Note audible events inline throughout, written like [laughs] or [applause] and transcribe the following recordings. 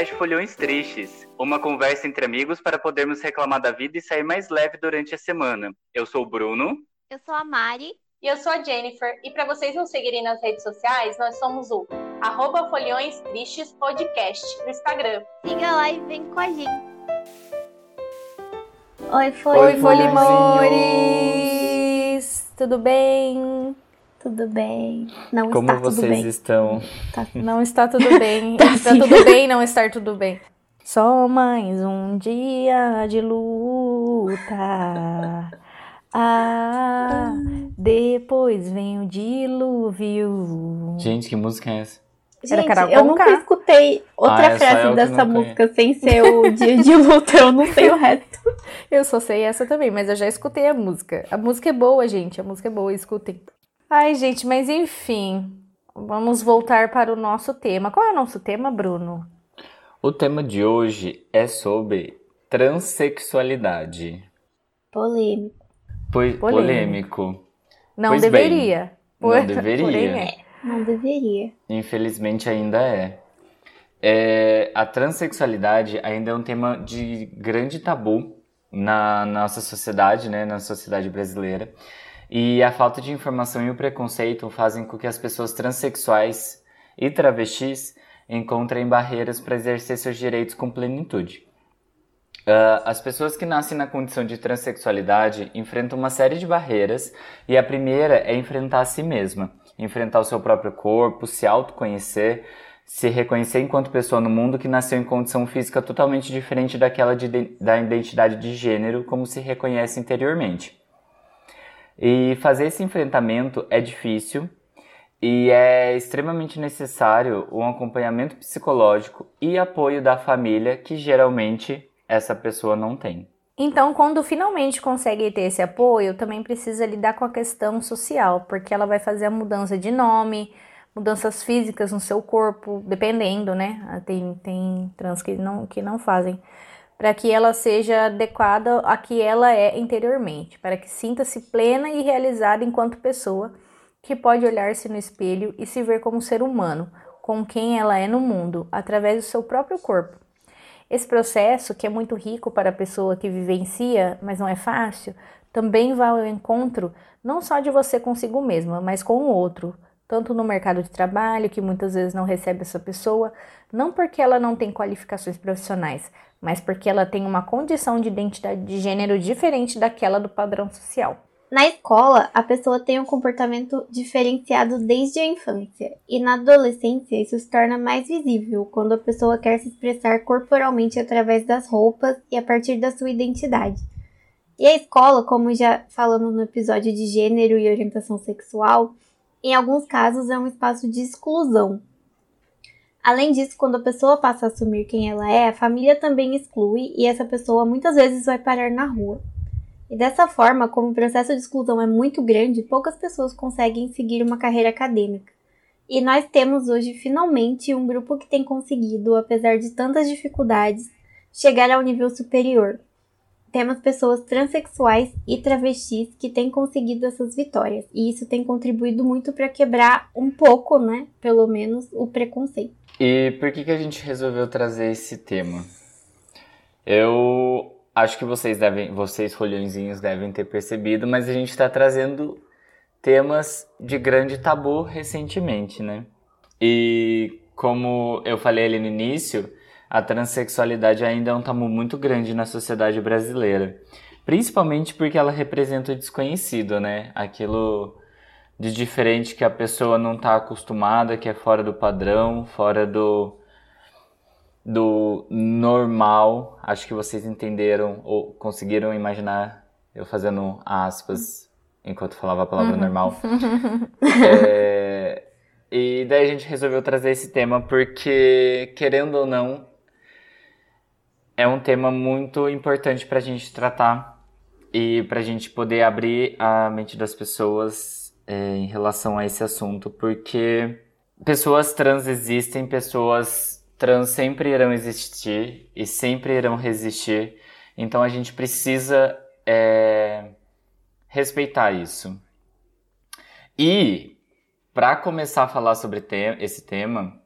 Podcast Folhões Tristes, uma conversa entre amigos para podermos reclamar da vida e sair mais leve durante a semana. Eu sou o Bruno. Eu sou a Mari. E eu sou a Jennifer. E para vocês nos seguirem nas redes sociais, nós somos o arroba Folhões Tristes Podcast no Instagram. Siga lá e vem com a gente. Oi, foi. Oi, Folimores! Tudo bem? Tudo bem? Não Como está tudo vocês bem. estão? Tá- Não está tudo [laughs] bem. Tá está sim. tudo bem não estar tudo bem. Só mais um dia de luta. Ah, depois vem o dilúvio. Gente, que música é essa? Gente, eu nunca escutei outra Ah, é frase dessa música sem ser o dia de luta. Eu não sei o resto. [laughs] Eu só sei essa também, mas eu já escutei a música. A música é boa, gente. A música é boa, escutem. Ai, gente, mas enfim. Vamos voltar para o nosso tema. Qual é o nosso tema, Bruno? O tema de hoje é sobre transexualidade. Polêmico. Pois, Polêmico. polêmico. Não Pois bem, deveria. não Por- [laughs] deveria. Porém, é. Não deveria. Infelizmente ainda é. É, A transexualidade ainda é um tema de grande tabu na nossa sociedade, né, na sociedade brasileira. E a falta de informação e o preconceito fazem com que as pessoas transexuais e travestis encontrem barreiras para exercer seus direitos com plenitude. Ah, as pessoas que nascem na condição de transexualidade enfrentam uma série de barreiras e a primeira é enfrentar a si mesma, enfrentar o seu próprio corpo, se autoconhecer, se reconhecer enquanto pessoa no mundo que nasceu em condição física totalmente diferente daquela de da identidade de gênero como se reconhece interiormente. E fazer esse enfrentamento é difícil e é extremamente necessário um acompanhamento psicológico e apoio da família que geralmente essa pessoa não tem. Então, quando finalmente consegue ter esse apoio, também precisa lidar com a questão social, porque ela vai fazer a mudança de nome, mudanças físicas no seu corpo, dependendo, né? Tem, tem trans que não, que não fazem. Para que ela seja adequada a que ela é interiormente, para que sinta-se plena e realizada enquanto pessoa, que pode olhar-se no espelho e se ver como ser humano, com quem ela é no mundo, através do seu próprio corpo. Esse processo, que é muito rico para a pessoa que vivencia, mas não é fácil, também vai ao encontro não só de você consigo mesma, mas com o outro, tanto no mercado de trabalho, que muitas vezes não recebe essa pessoa, não porque ela não tem qualificações profissionais, mas porque ela tem uma condição de identidade de gênero diferente daquela do padrão social. Na escola, a pessoa tem um comportamento diferenciado desde a infância, e na adolescência isso se torna mais visível quando a pessoa quer se expressar corporalmente através das roupas e a partir da sua identidade. E a escola, como já falamos no episódio de gênero e orientação sexual, em alguns casos é um espaço de exclusão. Além disso, quando a pessoa passa a assumir quem ela é, a família também exclui e essa pessoa muitas vezes vai parar na rua. E dessa forma, como o processo de exclusão é muito grande, poucas pessoas conseguem seguir uma carreira acadêmica. E nós temos hoje finalmente um grupo que tem conseguido, apesar de tantas dificuldades, chegar ao nível superior. Temos pessoas transexuais e travestis que têm conseguido essas vitórias, e isso tem contribuído muito para quebrar um pouco, né, pelo menos, o preconceito. E por que, que a gente resolveu trazer esse tema? Eu acho que vocês devem, vocês folhõezinhos devem ter percebido, mas a gente está trazendo temas de grande tabu recentemente, né? E como eu falei ali no início, a transexualidade ainda é um tabu muito grande na sociedade brasileira. Principalmente porque ela representa o desconhecido, né? Aquilo de diferente que a pessoa não está acostumada, que é fora do padrão, fora do, do normal. Acho que vocês entenderam ou conseguiram imaginar eu fazendo aspas enquanto falava a palavra normal. [laughs] É, e daí a gente resolveu trazer esse tema porque, querendo ou não, é um tema muito importante para a gente tratar e para a gente poder abrir a mente das pessoas é, em relação a esse assunto, porque pessoas trans existem, pessoas trans sempre irão existir e sempre irão resistir, então a gente precisa é, respeitar isso. E para começar a falar sobre te esse tema,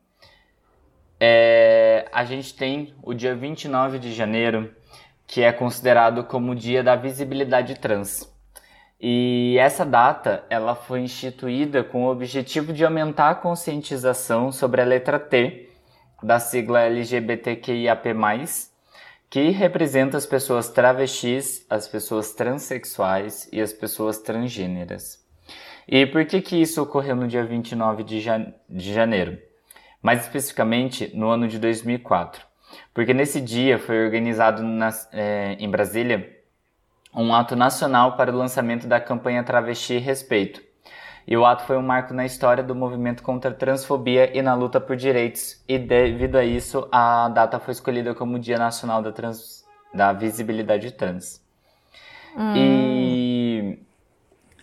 é, a gente tem o dia 29 de janeiro, que é considerado como o dia da visibilidade trans. E essa data ela foi instituída com o objetivo de aumentar a conscientização sobre a letra T da sigla LGBTQIAP+, que representa as pessoas travestis, as pessoas transexuais e as pessoas transgêneras. E por que, que isso ocorreu no dia 29 de, de janeiro? Mais especificamente no ano de 2004. Porque nesse dia foi organizado na, é, em Brasília um ato nacional para o lançamento da campanha Travesti Respeito. E o ato foi um marco na história do movimento contra a transfobia e na luta por direitos, e devido a isso, a data foi escolhida como Dia Nacional da, trans, da Visibilidade Trans. Hum. E.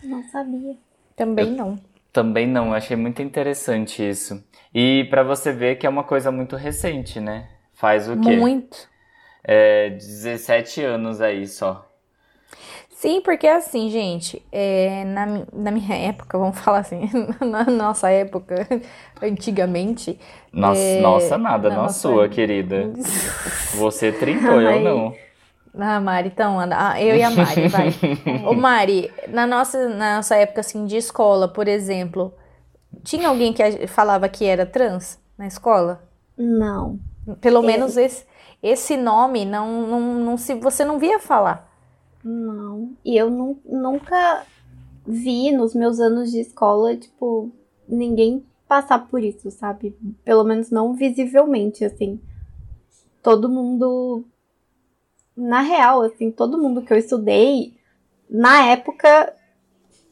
Não sabia. Também Eu- não. Também não, achei muito interessante isso. E para você ver que é uma coisa muito recente, né? Faz o quê? Muito. É, 17 anos aí só. Sim, porque assim, gente, é, na, na minha [laughs] época, vamos falar assim, [laughs] na nossa época, [laughs] antigamente. Nossa, É, nossa nada, na não a nossa- sua, querida. Você trintou, eu não. Ah, Mari, então. Ah, eu e a Mari, vai. Ô, Mari, na nossa, na nossa época, assim, de escola, por exemplo, tinha alguém que falava que era trans na escola? Não. Pelo menos esse, esse nome não, não, não se, você não via falar. Não. E eu nu- nunca vi nos meus anos de escola, tipo, ninguém passar por isso, sabe? Pelo menos não visivelmente, assim. Todo mundo. Na real, assim, todo mundo que eu estudei, na época,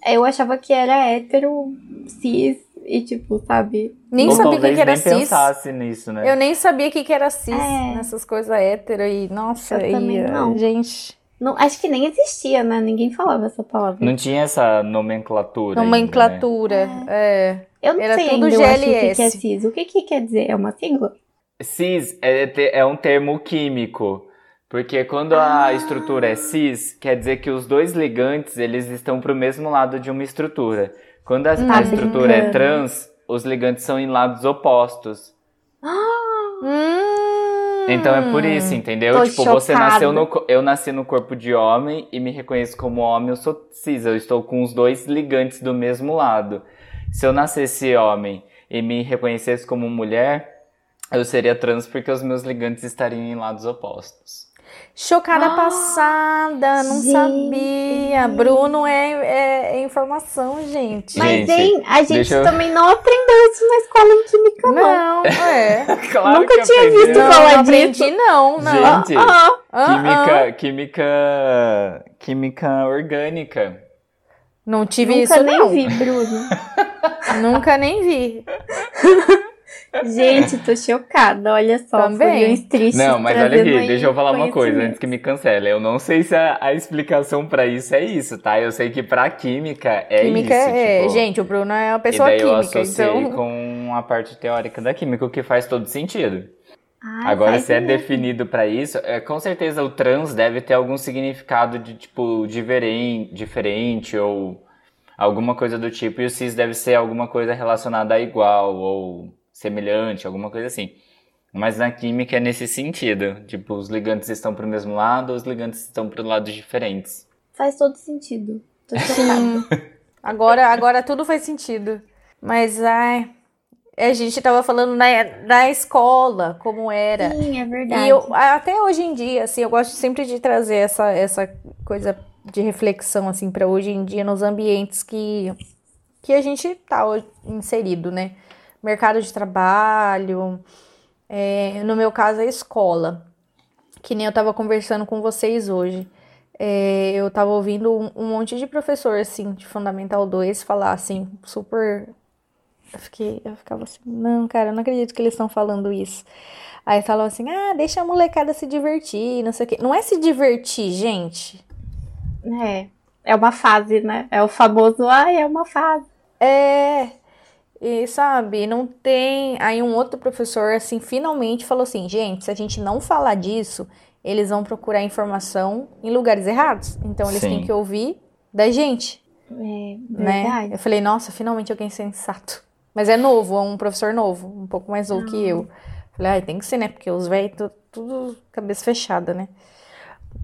eu achava que era hétero, cis, e tipo, sabe? Nem Ou sabia o que que era nem cis. pensasse nisso, né? Eu nem sabia o que que era cis É. nessas coisas hétero e, nossa, Eu e, também eh, não. gente, Não, acho que nem existia, né? Ninguém falava essa palavra. Não tinha essa nomenclatura. ainda, né? nomenclatura, é. Eu não Era sei tudo ainda, eu acho, o que, que é GLS. cis. O que, que quer dizer? É uma sigla? Cis é, é um termo químico. Porque quando a Ah. estrutura é cis, quer dizer que os dois ligantes eles estão para o mesmo lado de uma estrutura. Quando a, a Tá estrutura é trans, os ligantes são em lados opostos. Hum, Então é por isso, entendeu? tipo, você chocada. nasceu no. Eu nasci no corpo de homem e me reconheço como homem, eu sou cis. Eu estou com os dois ligantes do mesmo lado. Se eu nascesse homem e me reconhecesse como mulher, eu seria trans porque os meus ligantes estariam em lados opostos. Chocada Ah, passada, não gente. sabia. Bruno é, é- é informação, gente. Mas, Gente, hein, a gente eu- também não aprendeu isso na escola em química, não. Não, é. [laughs] Claro Nunca que tinha aprendeu. visto Não, falar não disso. aprendi, não, não. Gente, Ah, Ah, química, química, química orgânica. Não tive nunca isso, nem não. vi, Bruno. [laughs] Nunca nem vi. [laughs] Gente, tô chocada, olha só. Também. Tristes Não, mas olha aqui, aí deixa eu falar uma coisa antes que me cancele. Eu não sei se a, a explicação pra isso é isso, tá? Eu sei que pra química é química isso. é. tipo, Gente, o Bruno é uma e pessoa daí eu química, associei então. com a parte teórica da química, o que faz todo sentido. Ai, Agora, se é mesmo. definido pra isso, é, com certeza o trans deve ter algum significado de tipo diferente, diferente ou alguma coisa do tipo, e o cis deve ser alguma coisa relacionada a igual ou semelhante, alguma coisa assim. Mas na química é nesse sentido, tipo, os ligantes estão pro mesmo lado, os ligantes estão para lados diferentes. Faz todo sentido. Tô. Sim. [laughs] Agora, agora tudo faz sentido. Mas, ai. A gente tava falando na, na escola, como era. Sim, é verdade. E eu, até hoje em dia, assim, eu gosto sempre de trazer essa, essa coisa de reflexão, assim, para hoje em dia, nos ambientes que, que a gente tá inserido, né? Mercado de trabalho, é, no meu caso, a escola. Que nem eu tava conversando com vocês hoje. É, eu tava ouvindo um, um monte de professor, assim, de Fundamental 2 falar, assim, super. Eu fiquei, eu ficava assim, não, cara, eu não acredito que eles estão falando isso. Aí falam assim, ah, deixa a molecada se divertir, não sei o quê. Não é se divertir, gente. É. É uma fase, né? É o famoso, ai, é uma fase. É. E sabe, não tem. Aí um outro professor, assim, finalmente falou assim: gente, se a gente não falar disso, eles vão procurar informação em lugares errados. Então eles Sim. têm que ouvir da gente, É, né? verdade. Eu falei, nossa, finalmente alguém sensato. Mas é novo, é um professor novo, um pouco mais novo que eu. Falei, ai, tem que ser, né? Porque os velhos, tudo, tudo cabeça fechada, né?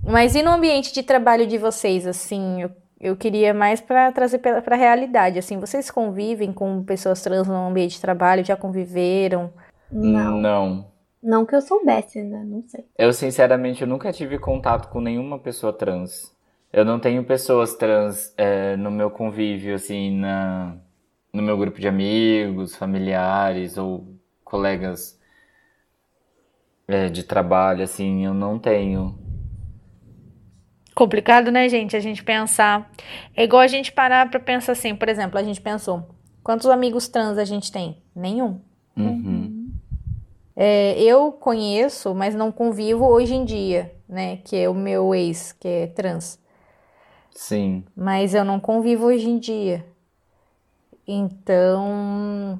Mas e no ambiente de trabalho de vocês, assim, eu, queria mais para trazer para a realidade, assim, vocês convivem com pessoas trans no ambiente de trabalho, já conviveram? Não. Não. Não que eu soubesse, né? Não sei. Eu, sinceramente, eu nunca tive contato com nenhuma pessoa trans. Eu não tenho pessoas trans é, no meu convívio, assim, na, no meu grupo de amigos, familiares ou colegas é, de trabalho, assim, eu não tenho. Complicado, né, gente? A gente pensar. É igual a gente parar pra pensar assim, por exemplo, a gente pensou: quantos amigos trans a gente tem? Nenhum. Uhum. É, eu conheço, mas não convivo hoje em dia, né? Que é o meu ex, que é trans. Sim. Mas eu não convivo hoje em dia. Então,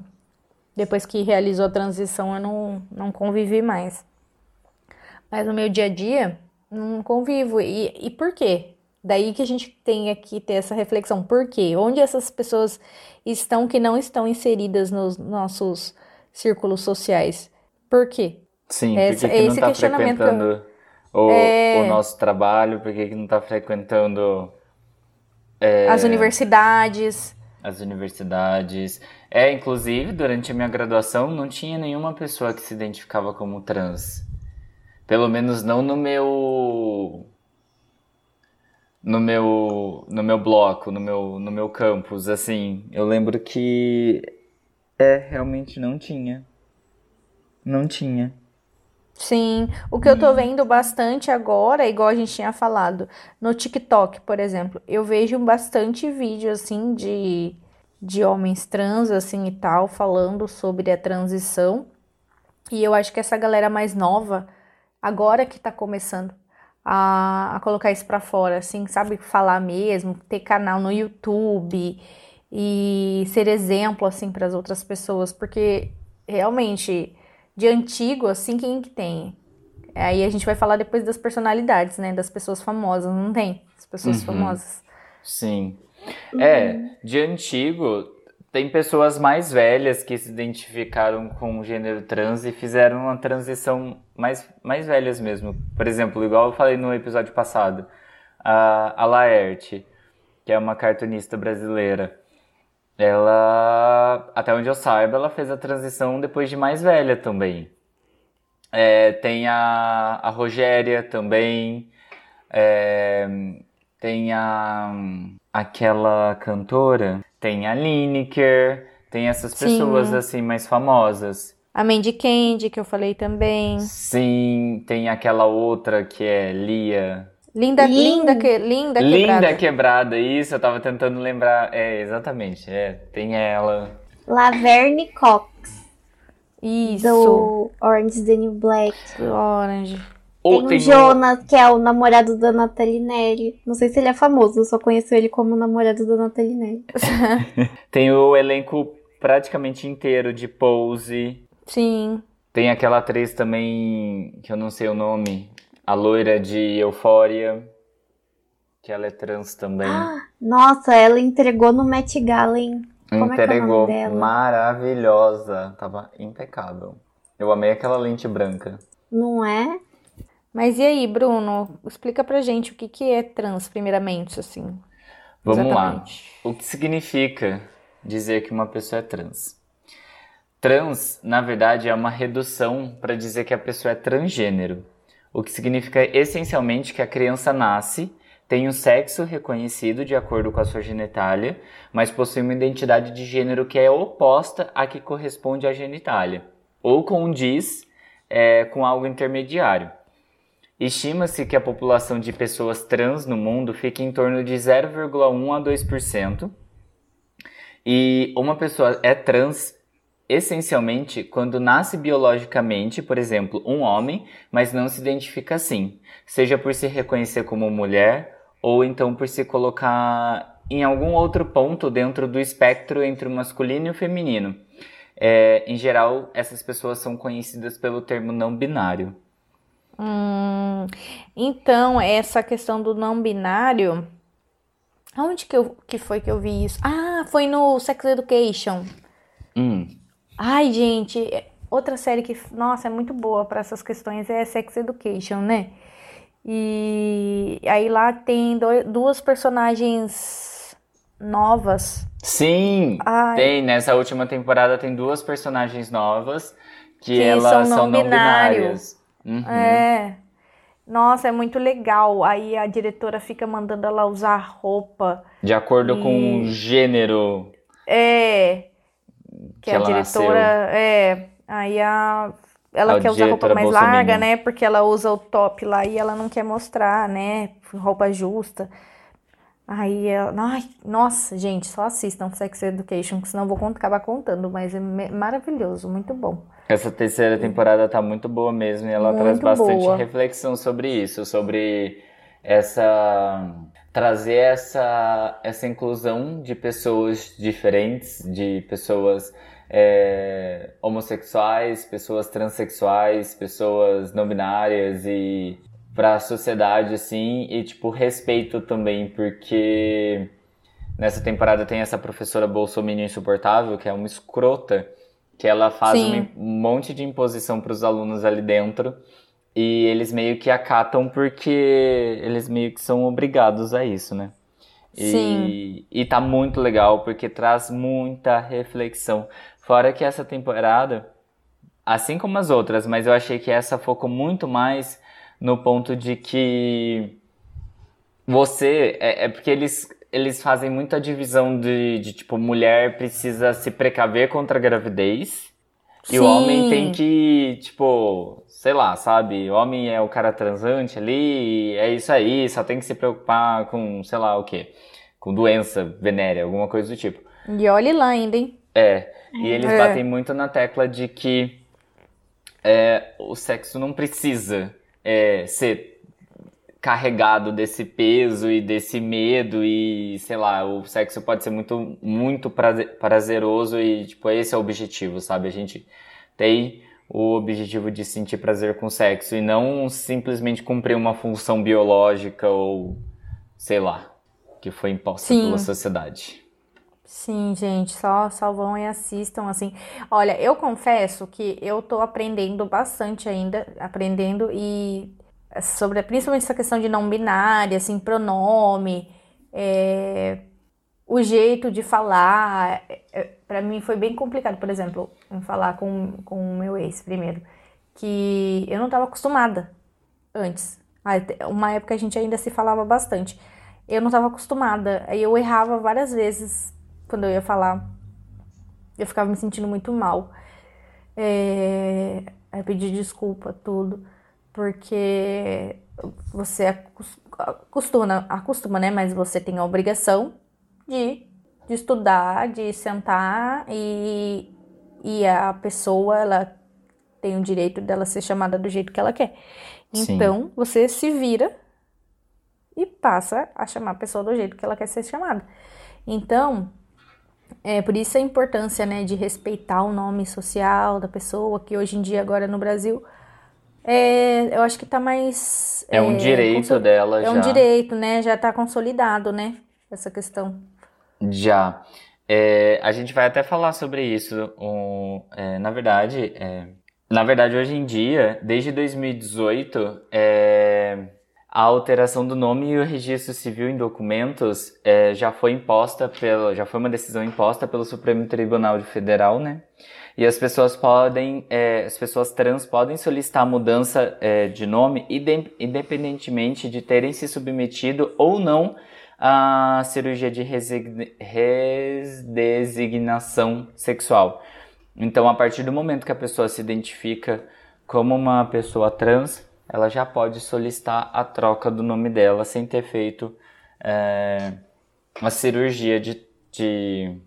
depois que realizou a transição, eu não, não convivi mais. Mas no meu dia a dia, não convivo. E, e por quê? Daí que a gente tem aqui ter essa reflexão. Por quê? Onde essas pessoas estão que não estão inseridas nos nossos círculos sociais? Por quê? Sim, É por esse- que, é que não tá questionamento que eu- frequentando o, É. o nosso trabalho? Por que, que não tá frequentando As universidades. as universidades? É, inclusive, durante a minha graduação, não tinha nenhuma pessoa que se identificava como trans. Pelo menos não no meu. No meu, no meu bloco, no meu, no meu campus, assim. Eu lembro que. É, realmente não tinha. Não tinha. Sim, o que eu tô vendo bastante agora, igual a gente tinha falado, no TikTok, por exemplo, eu vejo bastante vídeo assim de, de homens trans assim e tal, falando sobre a transição. E eu acho que essa galera mais nova, agora que tá começando a, a colocar isso pra fora, assim, sabe, falar mesmo, ter canal no YouTube e ser exemplo assim para as outras pessoas, porque realmente de antigo, assim, quem que tem? Aí a gente vai falar depois das personalidades, né? Das pessoas famosas, não tem? As pessoas Uhum. famosas. Sim. É, de antigo, tem pessoas mais velhas que se identificaram com o gênero trans e fizeram uma transição mais, mais velhas mesmo. Por exemplo, igual eu falei no episódio passado, a, a Laerte, que é uma cartunista brasileira, ela, até onde eu saiba, ela fez a transição depois de mais velha também. É, tem a, a Rogéria também. É, tem a aquela cantora, tem a Lineker, tem essas Sim. pessoas assim mais famosas. A Mandy Candy, que eu falei também. Sim, tem aquela outra que é Lia. Linda, Lin- linda, que, linda Linda quebrada. Quebrada, isso, eu tava tentando lembrar. É, exatamente, é, tem ela. Laverne Cox, Isso. do Orange is the New Black. Orange. Ou tem o tem o- Jonas, que é o namorado da Nathalie Neri. Não sei se ele é famoso, eu só conheço ele como namorado da Nathalie Neri. [laughs] tem o elenco praticamente inteiro de Pose. Sim. Tem aquela atriz também, que eu não sei o nome, a loira de Euphoria, que ela é trans também. Nossa, ela entregou no Met Gala, hein? como é é Entregou nome dela? maravilhosa, tava impecável. Eu amei aquela lente branca. Não é? Mas e aí, Bruno? Explica pra gente o que que é trans, primeiramente, assim. Vamos lá. Exatamente. O que significa dizer que uma pessoa é trans? Trans, na verdade, é uma redução para dizer que a pessoa é transgênero, o que significa essencialmente que a criança nasce, tem o sexo reconhecido de acordo com a sua genitália, mas possui uma identidade de gênero que é oposta à que corresponde à genitália, ou condiz é, com algo intermediário. Estima-se que a população de pessoas trans no mundo fica em torno de 0,1 a 2%. E uma pessoa é trans essencialmente quando nasce biologicamente, por exemplo, um homem, mas não se identifica assim, seja por se reconhecer como mulher ou então por se colocar em algum outro ponto dentro do espectro entre o masculino e o feminino. É, em geral, essas pessoas são conhecidas pelo termo não binário. Hum, então, essa questão do não binário. Onde que, eu, que foi que eu vi isso? Ah, foi no Sex Education. Hum, Ai, gente, outra série que, nossa, é muito boa para essas questões é Sex Education, né? E aí lá tem dois, duas personagens novas. Sim, Ai. tem. Nessa última temporada tem duas personagens novas que, Que elas são são não não binário. binárias. Uhum. É. Nossa, é muito legal. Aí a diretora fica mandando ela usar roupa. De acordo com E- o gênero É. Que, que a diretora. nasceu. É. Aí a. Ela A quer usar roupa mais larga, né? Porque ela usa o top lá e ela não quer mostrar, né? Roupa justa. Aí ela. Ai, nossa, gente, só assistam Sex Education, que senão eu vou acabar contando, mas é maravilhoso, muito bom. Essa terceira temporada tá muito boa mesmo e ela traz Muito bastante boa. reflexão sobre isso, sobre essa trazer essa essa inclusão de pessoas diferentes, de pessoas é, homossexuais, pessoas transexuais, pessoas não binárias e para a sociedade assim e tipo respeito também porque nessa temporada tem essa professora bolsominion insuportável que é uma escrota que ela faz Sim. um monte de imposição para os alunos ali dentro e eles meio que acatam porque eles meio que são obrigados a isso, né? E, Sim. e tá muito legal porque traz muita reflexão. Fora que essa temporada, assim como as outras, mas eu achei que essa focou muito mais no ponto de que você. É, é porque eles, eles fazem muita divisão de, de tipo, mulher precisa se precaver contra a gravidez. E o homem Sim. tem que, tipo, sei lá, sabe? O homem é o cara transante ali, é isso aí, só tem que se preocupar com, sei lá o quê. Com doença venérea, alguma coisa do tipo. E olhe lá ainda, hein? É, e eles É. batem muito na tecla de que é, o sexo não precisa é, ser carregado desse peso e desse medo e, sei lá, o sexo pode ser muito, muito praze- prazeroso e, tipo, esse é o objetivo, sabe? A gente tem o objetivo de sentir prazer com o sexo e não simplesmente cumprir uma função biológica ou, sei lá, que foi imposta Sim. pela sociedade. Sim, gente, só, só vão e assistam, assim. Olha, eu confesso que eu tô aprendendo bastante ainda, aprendendo e sobre principalmente essa questão de não binária, assim, pronome, é, o jeito de falar, é, é, para mim foi bem complicado, por exemplo, em falar com, com o meu ex primeiro, que eu não estava acostumada antes. Te- Uma época a gente ainda se falava bastante. Eu não estava acostumada, aí eu errava várias vezes quando eu ia falar. Eu ficava me sentindo muito mal. É, aí pedi desculpa, tudo, porque você acos- acostuma, acostuma, né? Mas você tem a obrigação de, de estudar, de sentar e, e a pessoa, ela tem o direito dela ser chamada do jeito que ela quer. Sim. Então, você se vira e passa a chamar a pessoa do jeito que ela quer ser chamada. Então, é por isso a importância, né, de respeitar o nome social da pessoa, que hoje em dia, agora no Brasil, é, eu acho que tá mais. É um direito consol- dela É um já. direito, né? Já tá consolidado, né? Essa questão. Já. É, a gente vai até falar sobre isso. um, é, na verdade, é, na verdade, hoje em dia, desde 2018, é, a alteração do nome e o registro civil em documentos é, já foi imposta pela, já foi uma decisão imposta pelo Supremo Tribunal Federal, né? E as pessoas podem, é, as pessoas trans podem solicitar mudança é, de nome inde- independentemente de terem se submetido ou não à cirurgia de redesignação sexual. Então, a partir do momento que a pessoa se identifica como uma pessoa trans, ela já pode solicitar a troca do nome dela sem ter feito é, uma cirurgia de, de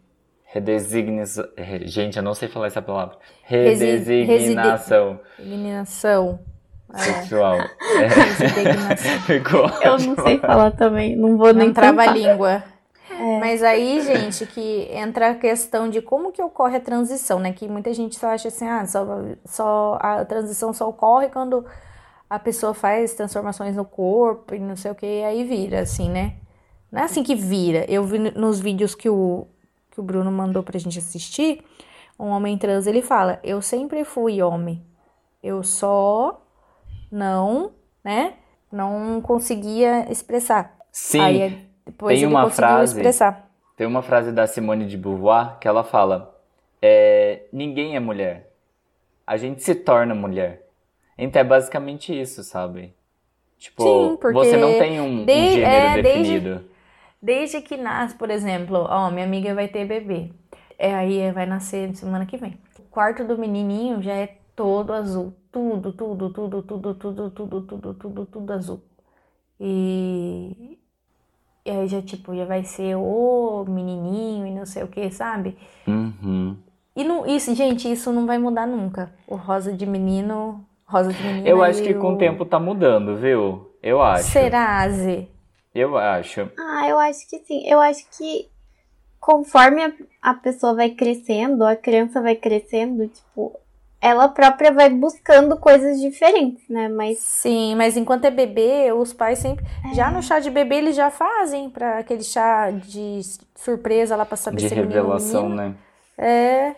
redesignação. Gente, eu não sei falar essa palavra. Redesignação Eliminação. É, sexual. [laughs] É, resignação. [laughs] ficou Eu não sei falar também, não vou nem Não trava a língua. Mas aí, gente, que entra a questão de como que ocorre a transição, né? Que muita gente só acha assim, ah, só, só a transição só ocorre quando a pessoa faz transformações no corpo e não sei o que, aí vira, assim, né? Não é assim que vira. Eu vi nos vídeos que o, que o Bruno mandou pra gente assistir, um homem trans, ele fala: "Eu sempre fui homem. Eu só não, né, não conseguia expressar". Sim, Aí depois tem ele uma conseguiu frase- expressar. tem uma frase da Simone de Beauvoir que ela fala: é, ninguém é mulher. A gente se torna mulher. Então é basicamente isso, sabe? Tipo, Sim, porque você não tem um, um de- gênero é, definido. Desde que nasce, por exemplo, ó, minha amiga vai ter bebê. É, aí vai nascer semana que vem. O quarto do menininho já é todo azul. Tudo, tudo, tudo, tudo, tudo, tudo, tudo, tudo, tudo azul. E, e aí já, tipo, já vai ser o menininho e não sei o que, sabe? Uhum. E não, isso, gente, isso não vai mudar nunca. O rosa de menino, rosa de menina Eu acho que com o tempo tá mudando, viu? Eu acho. Será, Zê? Eu acho. Ah, eu acho que sim. Eu acho que conforme a, a pessoa vai crescendo, a criança vai crescendo, tipo, ela própria vai buscando coisas diferentes, né? Mas Sim, mas enquanto é bebê, os pais sempre. Já no chá de bebê eles já fazem para aquele chá de surpresa lá pra saber De se é menino ou revelação, né? É.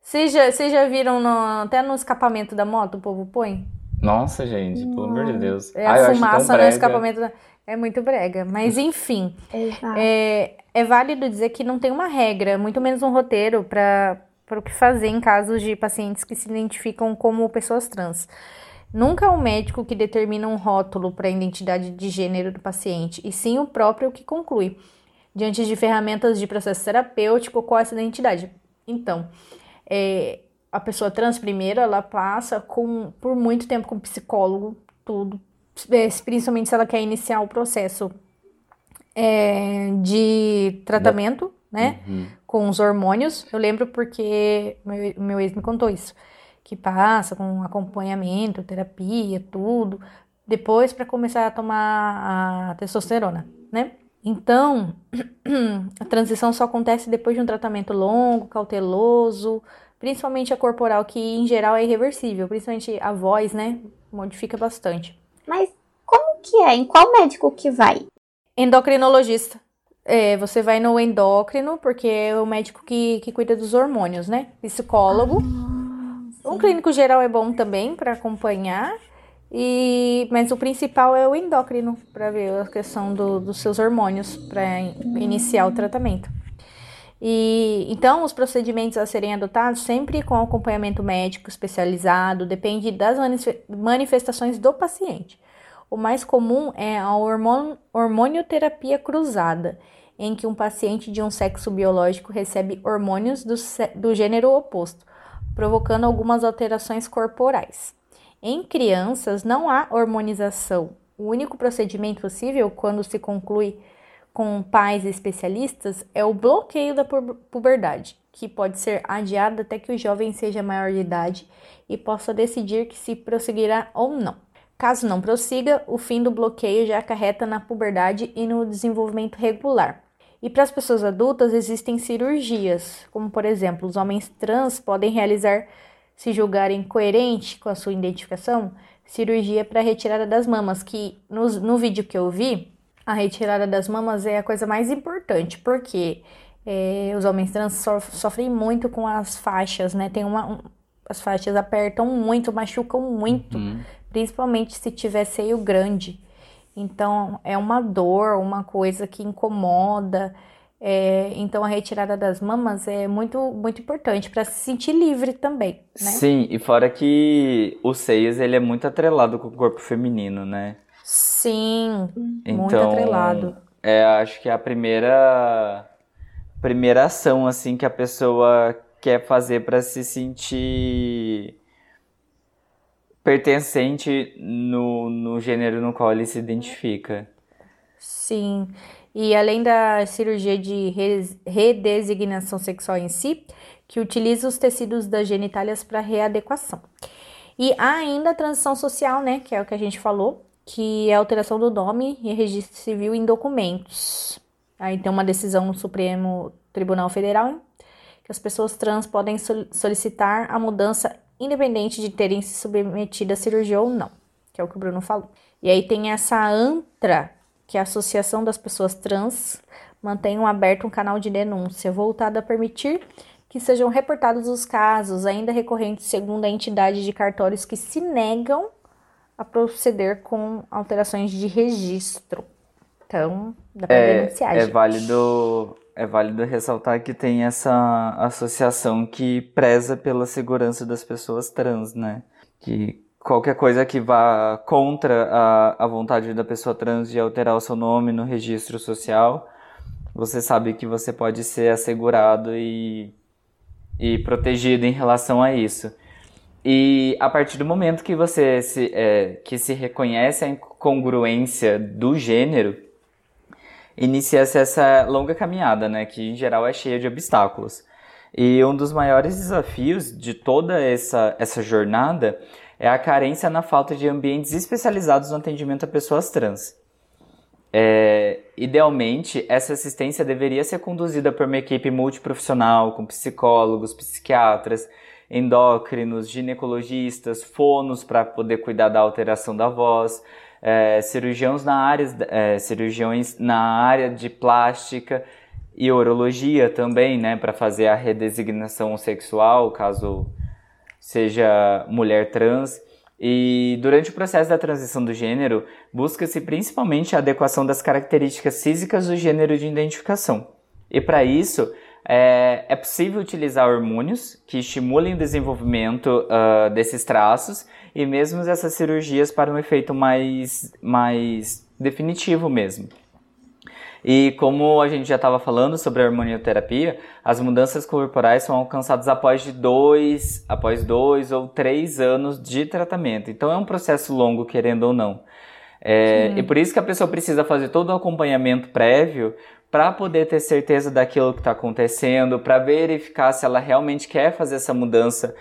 Vocês já, vocês já viram no- até no escapamento da moto o povo põe? Nossa, gente, pelo amor de Deus. É Ai, eu a acho tão fumaça no escapamento da. É muito brega. Mas enfim. exato. É, é válido dizer que não tem uma regra, muito menos um roteiro para o que fazer em casos de pacientes que se identificam como pessoas trans. Nunca é o médico que determina um rótulo para a identidade de gênero do paciente, e sim o próprio que conclui, diante de ferramentas de processo terapêutico, qual é essa identidade. Então, é, a pessoa trans, primeiro, ela passa com, por muito tempo com psicólogo, tudo, principalmente se ela quer iniciar o processo é, de tratamento, né? Uhum. Com os hormônios. Eu lembro porque meu, meu ex me contou isso. Que passa com acompanhamento, terapia, tudo. Depois para começar a tomar a testosterona, né? Então, [clears throat] a transição só acontece depois de um tratamento longo, cauteloso, principalmente a corporal, que em geral é irreversível, principalmente a voz, né? Modifica bastante. Mas como que é? Em qual médico que vai? Endocrinologista. É, você vai no endócrino, porque é o médico que, que cuida dos hormônios, né? Psicólogo. Um clínico geral é bom também para acompanhar. E, mas o principal é o endócrino, para ver a questão do- dos seus hormônios, para iniciar o tratamento. E então os procedimentos a serem adotados sempre com acompanhamento médico especializado, depende das manif- manifestações do paciente. O mais comum é a hormon- hormonioterapia cruzada, em que um paciente de um sexo biológico recebe hormônios do, do gênero oposto, provocando algumas alterações corporais. Em crianças, não há hormonização. O único procedimento possível, quando se conclui com pais especialistas, é o bloqueio da pu- puberdade, que pode ser adiado até que o jovem seja maior de idade e possa decidir que se prosseguirá ou não. Caso não prossiga, o fim do bloqueio já acarreta na puberdade e no desenvolvimento regular. E para as pessoas adultas existem cirurgias, como por exemplo, os homens trans podem realizar, se julgarem coerente com a sua identificação, cirurgia para retirada das mamas, que no, no vídeo que eu vi, a retirada das mamas é a coisa mais importante, porque é, os homens trans sof- sofrem muito com as faixas, né? Tem uma, um- as faixas apertam muito, machucam muito, Uhum. principalmente se tiver seio grande. Então é uma dor, uma coisa que incomoda. é, então a retirada das mamas é muito muito importante para se sentir livre também, né? Sim, e fora que o seios ele é muito atrelado com o corpo feminino, né? Sim, muito Então, atrelado. É, acho que é a primeira primeira ação assim que a pessoa quer fazer para se sentir pertencente no, no gênero no qual ele se identifica. Sim, e além da cirurgia de redesignação sexual em si, que utiliza os tecidos das genitálias para readequação. E há ainda a transição social, né, que é o que a gente falou, que é a alteração do nome e registro civil em documentos. Aí tem uma decisão no Supremo Tribunal Federal que as pessoas trans podem sol- solicitar a mudança independente de terem se submetido à cirurgia ou não, que é o que o Bruno falou. E aí tem essa ANTRA, que é a Associação das Pessoas Trans, mantém um aberto um canal de denúncia voltado a permitir que sejam reportados os casos ainda recorrentes segundo a entidade de cartórios que se negam a proceder com alterações de registro. Então, dá para É, denunciar. é gente. válido, é válido ressaltar que tem essa associação que preza pela segurança das pessoas trans, né? Que qualquer coisa que vá contra a, a vontade da pessoa trans de alterar o seu nome no registro social, você sabe que você pode ser assegurado e, e protegido em relação a isso. E a partir do momento que você se, é, que se reconhece a incongruência do gênero, inicia-se essa longa caminhada, né, que em geral é cheia de obstáculos. E um dos maiores desafios de toda essa, essa jornada é a carência na falta de ambientes especializados no atendimento a pessoas trans. É, idealmente, essa assistência deveria ser conduzida por uma equipe multiprofissional, com psicólogos, psiquiatras, endócrinos, ginecologistas, fonos para poder cuidar da alteração da voz, é, cirurgiões, na área, é, cirurgiões na área de plástica e urologia também, né, para fazer a redesignação sexual, caso seja mulher trans. E durante o processo da transição do gênero, busca-se principalmente a adequação das características físicas do gênero de identificação. E para isso, é, é, possível utilizar hormônios que estimulem o desenvolvimento uh, desses traços e mesmo essas cirurgias para um efeito mais, mais definitivo mesmo. E como a gente já estava falando sobre a hormonioterapia, as mudanças corporais são alcançadas após de dois, após dois ou três anos de tratamento. Então é um processo longo, querendo ou não. É, e por isso que a pessoa precisa fazer todo o acompanhamento prévio para poder ter certeza daquilo que está acontecendo, para verificar se ela realmente quer fazer essa mudança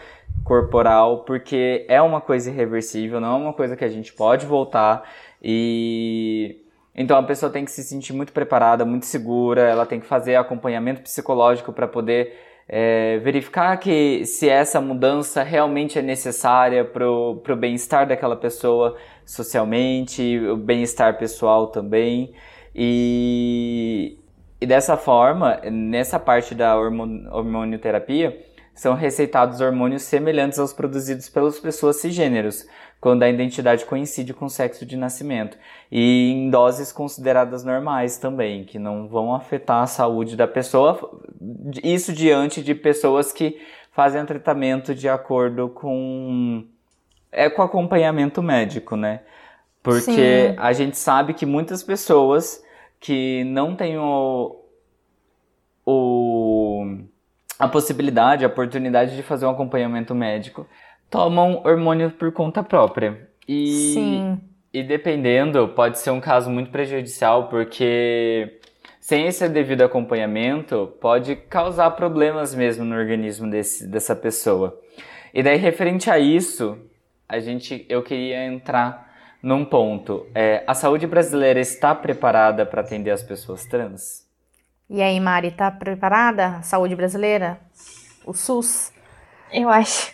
corporal, porque é uma coisa irreversível, não é uma coisa que a gente pode voltar. E então a pessoa tem que se sentir muito preparada, muito segura, ela tem que fazer acompanhamento psicológico para poder é, verificar que se essa mudança realmente é necessária para o bem-estar daquela pessoa socialmente, o bem-estar pessoal também. E, e dessa forma, nessa parte da hormon, hormonioterapia, são receitados hormônios semelhantes aos produzidos pelas pessoas cisgêneros, quando a identidade coincide com o sexo de nascimento, e em doses consideradas normais também, que não vão afetar a saúde da pessoa, isso diante de pessoas que fazem tratamento de acordo com é com acompanhamento médico, né? Porque Sim. a gente sabe que muitas pessoas que não têm o, o a possibilidade, a oportunidade de fazer um acompanhamento médico, tomam hormônio por conta própria. E, Sim. e dependendo, pode ser um caso muito prejudicial, porque sem esse devido acompanhamento, pode causar problemas mesmo no organismo desse, dessa pessoa. E daí, referente a isso, a gente, eu queria entrar num ponto. É, a saúde brasileira está preparada para atender as pessoas trans? E aí, Mari, tá preparada? Saúde brasileira? O SUS? Eu acho.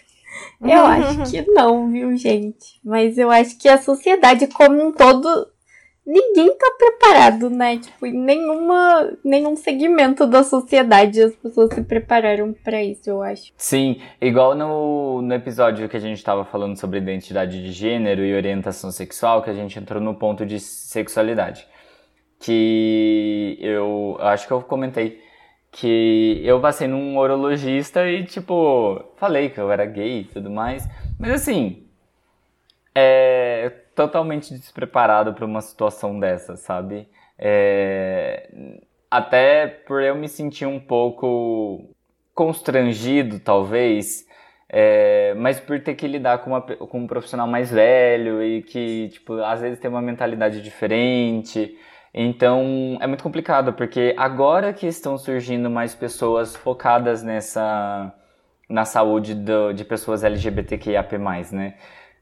Eu acho que não, viu, gente? Mas eu acho que a sociedade como um todo. Ninguém tá preparado, né? Tipo, em nenhuma, nenhum segmento da sociedade as pessoas se prepararam para isso, eu acho. Sim, igual no, no episódio que a gente estava falando sobre identidade de gênero e orientação sexual, que a gente entrou no ponto de sexualidade. Que eu acho que eu comentei que eu passei num urologista e, tipo, falei que eu era gay e tudo mais. Mas assim, é totalmente despreparado para uma situação dessa, sabe? É, até por eu me sentir um pouco constrangido, talvez, é, mas por ter que lidar com, uma, com um profissional mais velho e que, tipo, às vezes tem uma mentalidade diferente. Então é muito complicado, porque agora que estão surgindo mais pessoas focadas nessa na saúde do, de pessoas LGBTQIAP+, né?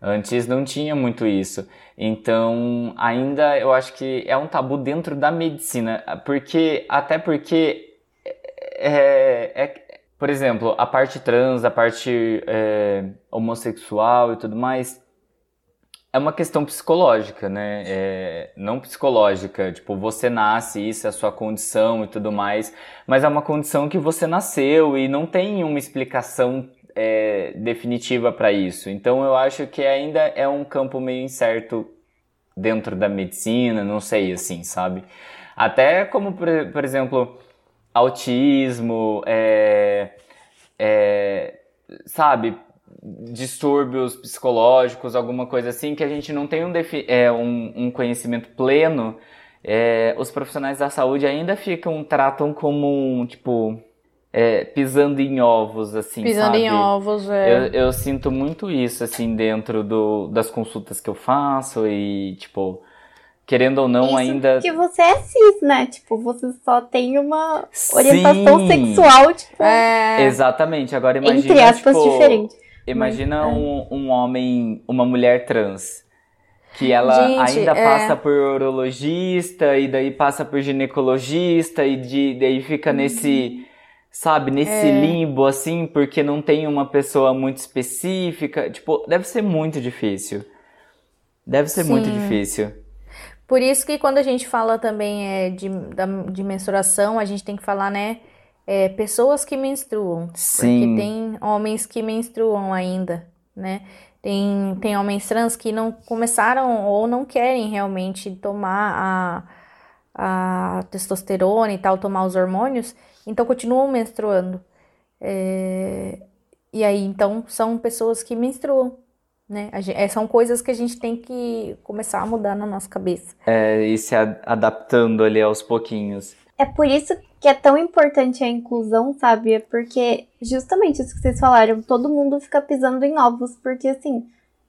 Antes não tinha muito isso. Então, ainda eu acho que é um tabu dentro da medicina, porque até porque é, é, por exemplo, a parte trans, a parte é, homossexual e tudo mais, é uma questão psicológica, né? É, não psicológica, tipo, você nasce, isso é a sua condição e tudo mais, mas é uma condição que você nasceu e não tem uma explicação é, definitiva para isso. Então eu acho que ainda é um campo meio incerto dentro da medicina, não sei, assim, sabe? Até como, por, por exemplo, autismo, é, é, sabe, distúrbios psicológicos, alguma coisa assim, que a gente não tem um, é, um, um conhecimento pleno, é, os profissionais da saúde ainda ficam, tratam como, tipo, é, pisando em ovos, assim, pisando sabe? em ovos, é. Eu, eu, sinto muito isso, assim, dentro do, das consultas que eu faço e, tipo, querendo ou não, isso ainda. Porque você é cis, né? Tipo, você só tem uma orientação Sim. sexual, tipo. É, Exatamente, agora imagina. Entre aspas, tipo, diferente. Imagina Mas, é. um, um homem, uma mulher trans. Que ela Gente, ainda é. passa por urologista, e daí passa por ginecologista, e de, daí fica nesse, sabe, nesse É. limbo, assim, porque não tem uma pessoa muito específica. Tipo, deve ser muito difícil. Deve ser muito Sim. difícil. Por isso que quando a gente fala também é, de, da, de menstruação, a gente tem que falar, né? é, pessoas que menstruam. Sim. Porque tem homens que menstruam ainda, né? Tem, tem homens trans que não começaram ou não querem realmente tomar a, a testosterona e tal, tomar os hormônios, então continuam menstruando. É, e aí, então, são pessoas que menstruam, né? A gen- é, são coisas que a gente tem que começar a mudar na nossa cabeça. É, e se a- adaptando ali aos pouquinhos. É por isso que é tão importante a inclusão, sabe? É porque justamente isso que vocês falaram, todo mundo fica pisando em ovos, porque assim,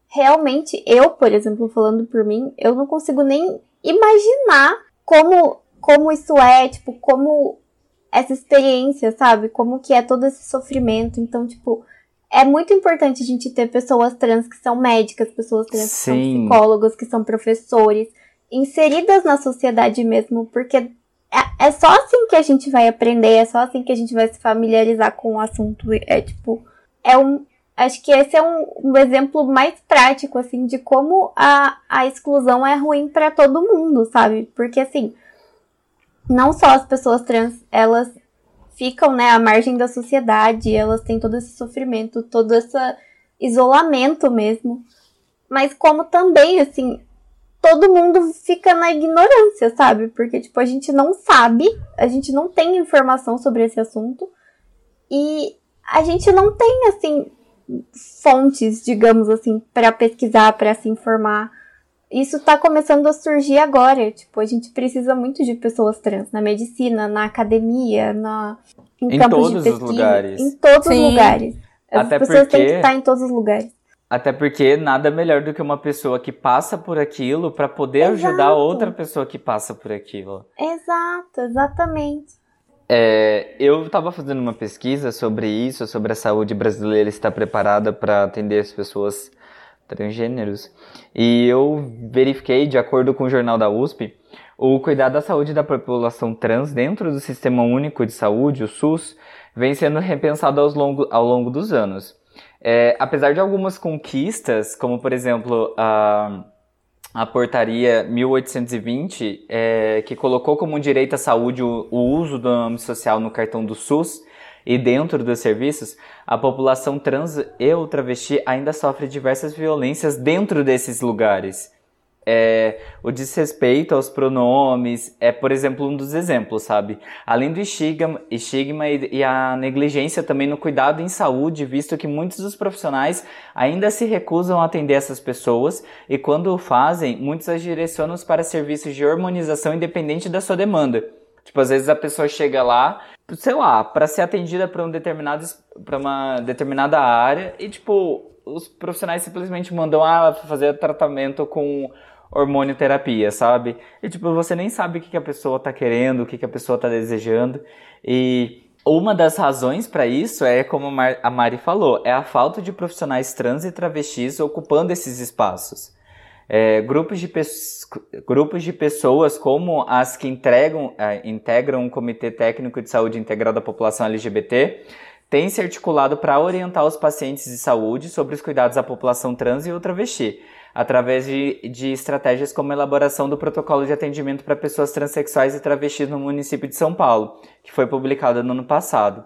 realmente eu, por exemplo, falando por mim, eu não consigo nem imaginar como como isso é, tipo, como essa experiência, sabe? Como que é todo esse sofrimento. Então, tipo, é muito importante a gente ter pessoas trans que são médicas, pessoas trans que são Sim. psicólogos, que são professores, inseridas na sociedade mesmo, porque é, é só assim que a gente vai aprender, é só assim que a gente vai se familiarizar com o assunto. É tipo, é um. Acho que esse é um, um exemplo mais prático, assim, de como a, a exclusão é ruim pra todo mundo, sabe? Porque, assim, não só as pessoas trans, elas ficam, né, à margem da sociedade, elas têm todo esse sofrimento, todo esse isolamento mesmo. Mas como também, assim, todo mundo fica na ignorância, sabe? Porque, tipo, a gente não sabe, a gente não tem informação sobre esse assunto e a gente não tem, assim, fontes, digamos assim, para pesquisar, para se informar. Isso tá começando a surgir agora. Tipo, a gente precisa muito de pessoas trans na medicina, na academia, na, em, Em campos de todos os pesquisa, lugares. Em todos os Sim. lugares. As Até pessoas têm porque- que estar em todos os lugares. Até porque nada melhor do que uma pessoa que passa por aquilo para poder ajudar Exato. outra pessoa que passa por aquilo. Exato, exatamente. É, eu estava fazendo uma pesquisa sobre isso, sobre a saúde brasileira estar preparada para atender as pessoas transgêneros. E eu verifiquei, de acordo com o jornal da USP, o cuidado da saúde da população trans dentro do Sistema Único de Saúde, o SUS, vem sendo repensado aos longo, ao longo dos anos. É, apesar de algumas conquistas, como por exemplo a, a portaria 1820, é, que colocou como direito à saúde o, o uso do nome social no cartão do SUS e dentro dos serviços, a população trans e o travesti ainda sofre diversas violências dentro desses lugares. É, o desrespeito aos pronomes é, por exemplo, um dos exemplos, sabe? Além do estigma, estigma e, e a negligência também no cuidado em saúde, visto que muitos dos profissionais ainda se recusam a atender essas pessoas e quando o fazem, muitos as direcionam para serviços de hormonização independente da sua demanda. Tipo, às vezes a pessoa chega lá, sei lá, para ser atendida para um determinado para uma determinada área e tipo, os profissionais simplesmente mandam ah, fazer tratamento com hormonioterapia, sabe? E tipo, você nem sabe o que, que a pessoa tá querendo, o que, que a pessoa tá desejando. E uma das razões para isso é, como a Mari falou, é a falta de profissionais trans e travestis ocupando esses espaços. É, grupos, de grupos de pessoas como as que entregam, eh, integram o Comitê Técnico de Saúde Integral da População LGBT tem se articulado para orientar os pacientes de saúde sobre os cuidados à população trans e travesti, através de, de estratégias como a elaboração do protocolo de atendimento para pessoas transexuais e travestis no município de São Paulo, que foi publicado no ano passado.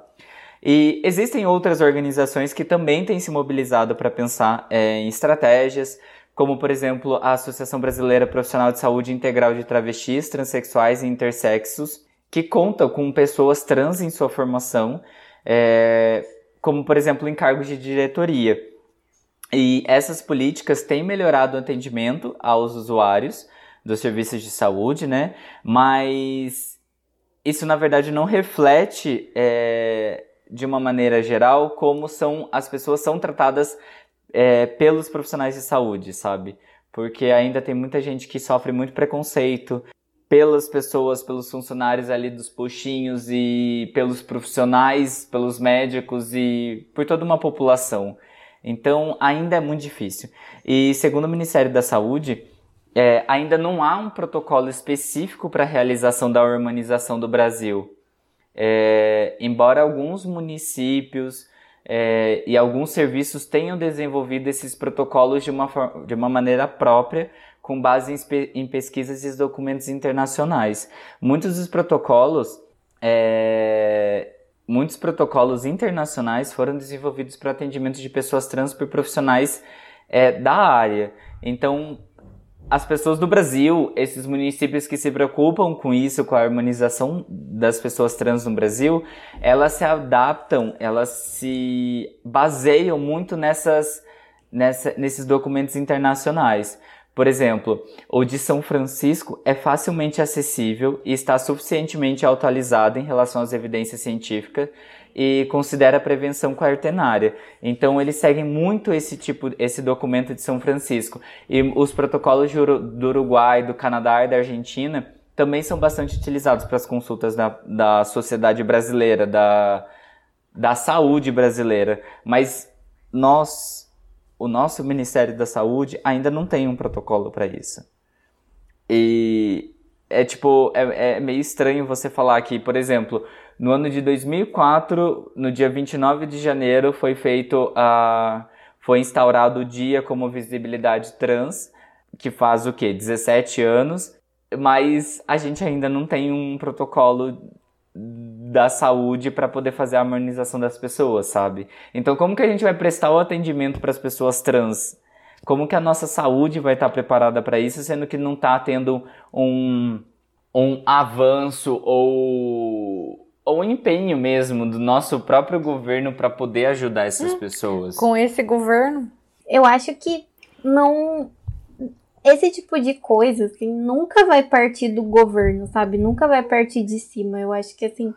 E existem outras organizações que também têm se mobilizado para pensar é, em estratégias, como por exemplo a Associação Brasileira Profissional de Saúde Integral de Travestis, Transsexuais e Intersexos, que conta com pessoas trans em sua formação é, como, por exemplo, em cargos de diretoria. E essas políticas têm melhorado o atendimento aos usuários dos serviços de saúde, né? Mas isso, na verdade, não reflete é, de uma maneira geral como são as pessoas são tratadas é, pelos profissionais de saúde, sabe? Porque ainda tem muita gente que sofre muito preconceito, pelas pessoas, pelos funcionários ali dos postinhos e pelos profissionais, pelos médicos e por toda uma população. Então, ainda é muito difícil. E segundo o Ministério da Saúde, é, ainda não há um protocolo específico para a realização da harmonização do Brasil. É, embora alguns municípios é, e alguns serviços tenham desenvolvido esses protocolos de uma, de uma maneira própria, com base em, em pesquisas e documentos internacionais. Muitos dos protocolos, é, muitos protocolos internacionais foram desenvolvidos para atendimento de pessoas trans por profissionais é, da área. Então, as pessoas do Brasil, esses municípios que se preocupam com isso, com a harmonização das pessoas trans no Brasil, elas se adaptam, elas se baseiam muito nessas, nessa, nesses documentos internacionais. Por exemplo, o de São Francisco é facilmente acessível e está suficientemente atualizado em relação às evidências científicas e considera a prevenção quartenária. Então eles seguem muito esse tipo, esse documento de São Francisco. E os protocolos do Uruguai, do Canadá e da Argentina também são bastante utilizados para as consultas da, da sociedade brasileira, da, da saúde brasileira. Mas nós o nosso Ministério da Saúde ainda não tem um protocolo para isso. E é tipo, é, é, meio estranho você falar que, por exemplo, no ano de 2004, no dia 29 de janeiro, foi feito a. Foi instaurado o dia como visibilidade trans, que faz o quê? 17 anos, mas a gente ainda não tem um protocolo da saúde para poder fazer a harmonização das pessoas, sabe? Então, como que a gente vai prestar o atendimento para as pessoas trans? Como que a nossa saúde vai estar preparada para isso, sendo que não está tendo um, um avanço ou, ou um empenho mesmo do nosso próprio governo para poder ajudar essas hum, pessoas? Com esse governo? Eu acho que não esse tipo de coisa, assim, nunca vai partir do governo, sabe? Nunca vai partir de cima. Eu acho que, assim,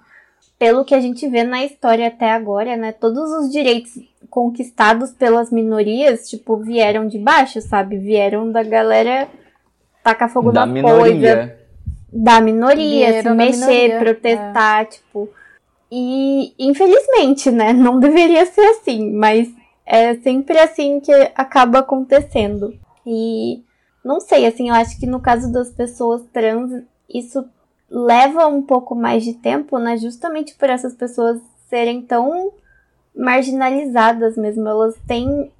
pelo que a gente vê na história até agora, né? Todos os direitos conquistados pelas minorias, tipo, vieram de baixo, sabe? Vieram da galera tacar fogo da na coisa. Da minoria, se mexer, minoria. protestar, é. tipo. E, infelizmente, né? [laughs] Não deveria ser assim, mas é sempre assim que acaba acontecendo. E não sei, assim, eu acho que no caso das pessoas trans, isso leva um pouco mais de tempo, né? Justamente por essas pessoas serem tão marginalizadas mesmo. Elas têm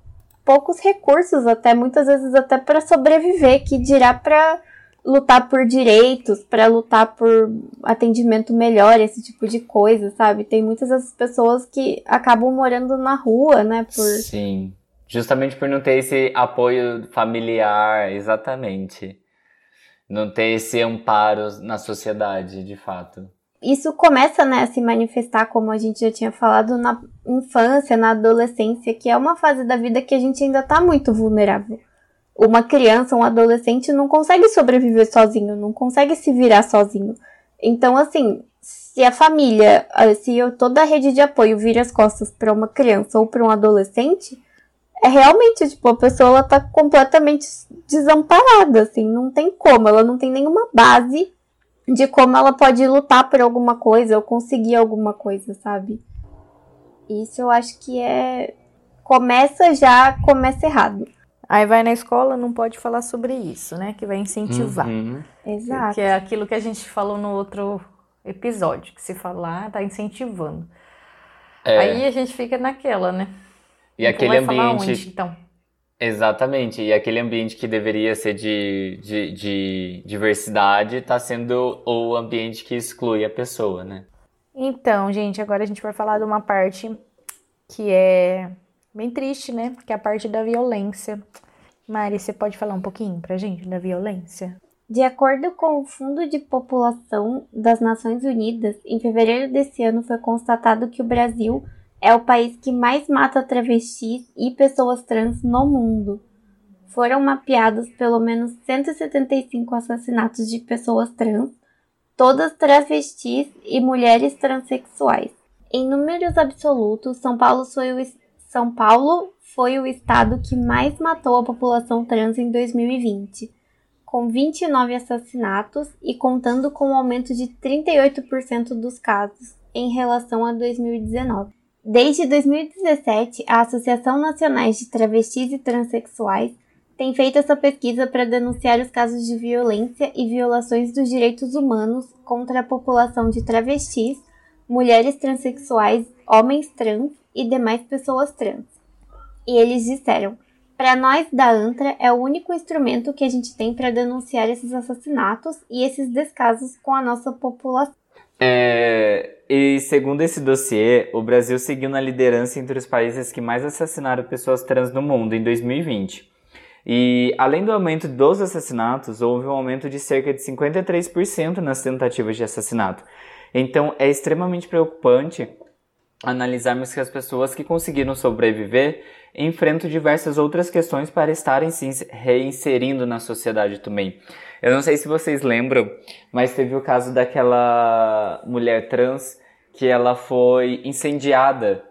poucos recursos, até muitas vezes até para sobreviver, que dirá para lutar por direitos, para lutar por atendimento melhor, esse tipo de coisa, sabe? Tem muitas dessas pessoas que acabam morando na rua, né? Por... Sim. Justamente por não ter esse apoio familiar, exatamente. Não ter esse amparo na sociedade, de fato. Isso começa né, a se manifestar, como a gente já tinha falado, na infância, na adolescência, que é uma fase da vida que a gente ainda está muito vulnerável. Uma criança, um adolescente não consegue sobreviver sozinho, não consegue se virar sozinho. Então, assim, se a família, se toda a rede de apoio vira as costas para uma criança ou para um adolescente, é realmente, tipo, a pessoa ela tá completamente desamparada, assim, não tem como, ela não tem nenhuma base de como ela pode lutar por alguma coisa ou conseguir alguma coisa, sabe? Isso eu acho que é. Começa já, começa errado. Aí vai na escola, não pode falar sobre isso, né? Que vai incentivar. Uhum. Exato. Que é aquilo que a gente falou no outro episódio, que se falar, tá incentivando. É, Aí a gente fica naquela, né? e Tu aquele vai falar ambiente. onde, então? Exatamente, e aquele ambiente que deveria ser de, de, de diversidade está sendo o ambiente que exclui a pessoa, né? Então, gente, agora a gente vai falar de uma parte que é bem triste, né? Que é a parte da violência. Mari, você pode falar um pouquinho pra gente da violência? De acordo com o Fundo de População das Nações Unidas, em fevereiro desse ano foi constatado que o Brasil é o país que mais mata travestis e pessoas trans no mundo. Foram mapeados pelo menos 175 assassinatos de pessoas trans, todas travestis e mulheres transexuais. Em números absolutos, São Paulo foi o, São Paulo foi o estado que mais matou a população trans em 2020 com 29 assassinatos e contando com um aumento de 38% dos casos em relação a 2019. Desde 2017, a Associação Nacional de Travestis e Transsexuais tem feito essa pesquisa para denunciar os casos de violência e violações dos direitos humanos contra a população de travestis, mulheres transexuais, homens trans e demais pessoas trans. E eles disseram: para nós da ANTRA é o único instrumento que a gente tem para denunciar esses assassinatos e esses descasos com a nossa população. É, e segundo esse dossiê, o Brasil seguiu na liderança entre os países que mais assassinaram pessoas trans no mundo em 2020. E além do aumento dos assassinatos, houve um aumento de cerca de 53% nas tentativas de assassinato. Então é extremamente preocupante analisarmos que as pessoas que conseguiram sobreviver enfrentam diversas outras questões para estarem se reinserindo na sociedade também. Eu não sei se vocês lembram, mas teve o caso daquela mulher trans que ela foi incendiada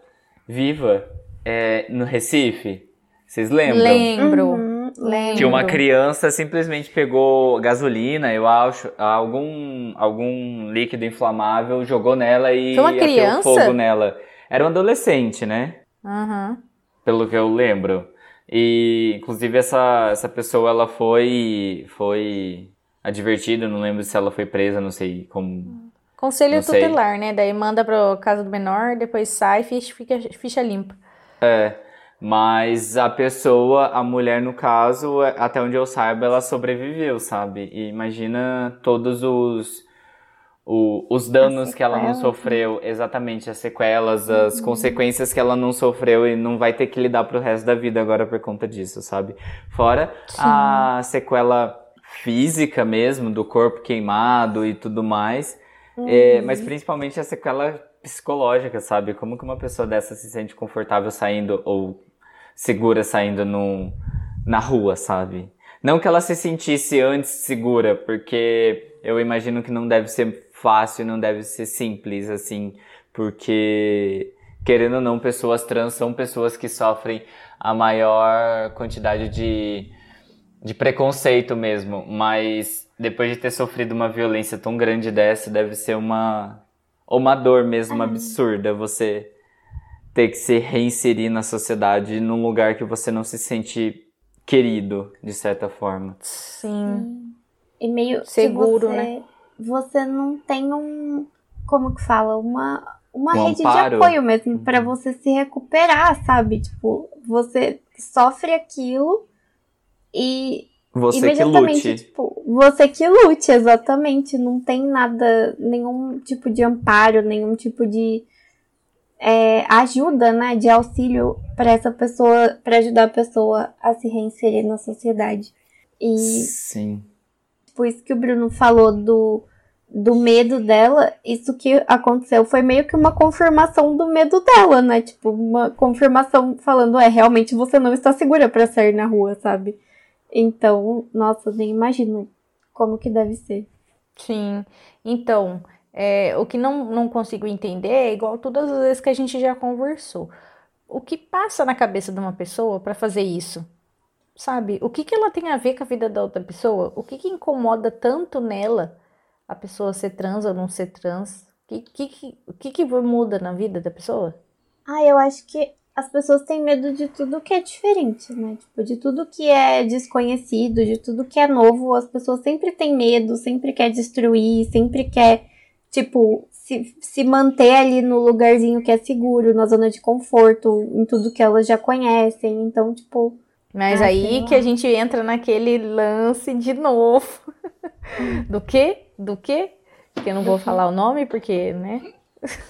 viva é, no Recife. Vocês lembram? Lembro. Uhum, lembro. Que uma criança simplesmente pegou gasolina, eu acho, algum, algum líquido inflamável, jogou nela e Foi uma criança? fogo nela. Era um adolescente, né? Aham. Pelo que eu lembro. E, inclusive, essa, essa pessoa, ela foi, foi advertida, não lembro se ela foi presa, não sei como... Conselho tutelar, né? Daí manda pro caso do menor, depois sai, ficha, fica, ficha limpa. Mas a pessoa, a mulher no caso, é- até onde eu saiba, ela sobreviveu, sabe? E imagina todos os, o- os danos que ela não sequelas, sofreu, exatamente, as sequelas, as consequências que ela não sofreu e não vai ter que lidar pro resto da vida agora por conta disso, sabe? Fora a sequela física mesmo, do corpo queimado e tudo mais. É, mas principalmente a sequela psicológica, sabe? Como que uma pessoa dessa se sente confortável saindo ou segura saindo no, na rua, sabe? Não que ela se sentisse antes segura, porque eu imagino que não deve ser fácil, não deve ser simples assim, porque querendo ou não, pessoas trans são pessoas que sofrem a maior quantidade de, de preconceito mesmo, mas depois de ter sofrido uma violência tão grande dessa, deve ser uma uma dor mesmo absurda você ter que se reinserir na sociedade num lugar que você não se sente querido, de certa forma. Sim. E meio Seguro, você, né? Você não tem um. Como que fala? Uma, uma Um rede amparo. de apoio mesmo pra Uhum. você se recuperar, sabe? Tipo, você sofre aquilo e Você que lute. tipo, você que lute, exatamente. Não tem nada, nenhum tipo de amparo, nenhum tipo de é, ajuda, né? De auxílio pra essa pessoa, pra ajudar a pessoa a se reinserir na sociedade. E Sim. Tipo, isso que o Bruno falou do, do medo dela, isso que aconteceu foi meio que uma confirmação do medo dela, né? Tipo, uma confirmação falando, é, realmente você não está segura pra sair na rua, sabe? Então, nossa, nem imagino como que deve ser. Sim. Então, é, o que não, não consigo entender é igual todas as vezes que a gente já conversou. O que passa na cabeça de uma pessoa para fazer isso? Sabe? O que que ela tem a ver com a vida da outra pessoa? O que que incomoda tanto nela a pessoa ser trans ou não ser trans? O que, que, que- que muda na vida da pessoa? Ah, eu acho que as pessoas têm medo de tudo que é diferente, né? Tipo, de tudo que é desconhecido, de tudo que é novo. As pessoas sempre têm medo, sempre quer destruir, sempre quer, tipo, se, se manter ali no lugarzinho que é seguro, na zona de conforto, em tudo que elas já conhecem. Então, tipo. Mas Ah, aí que a gente entra naquele lance de novo. [laughs] Do quê? Do quê? Que eu não vou falar o nome, porque, né?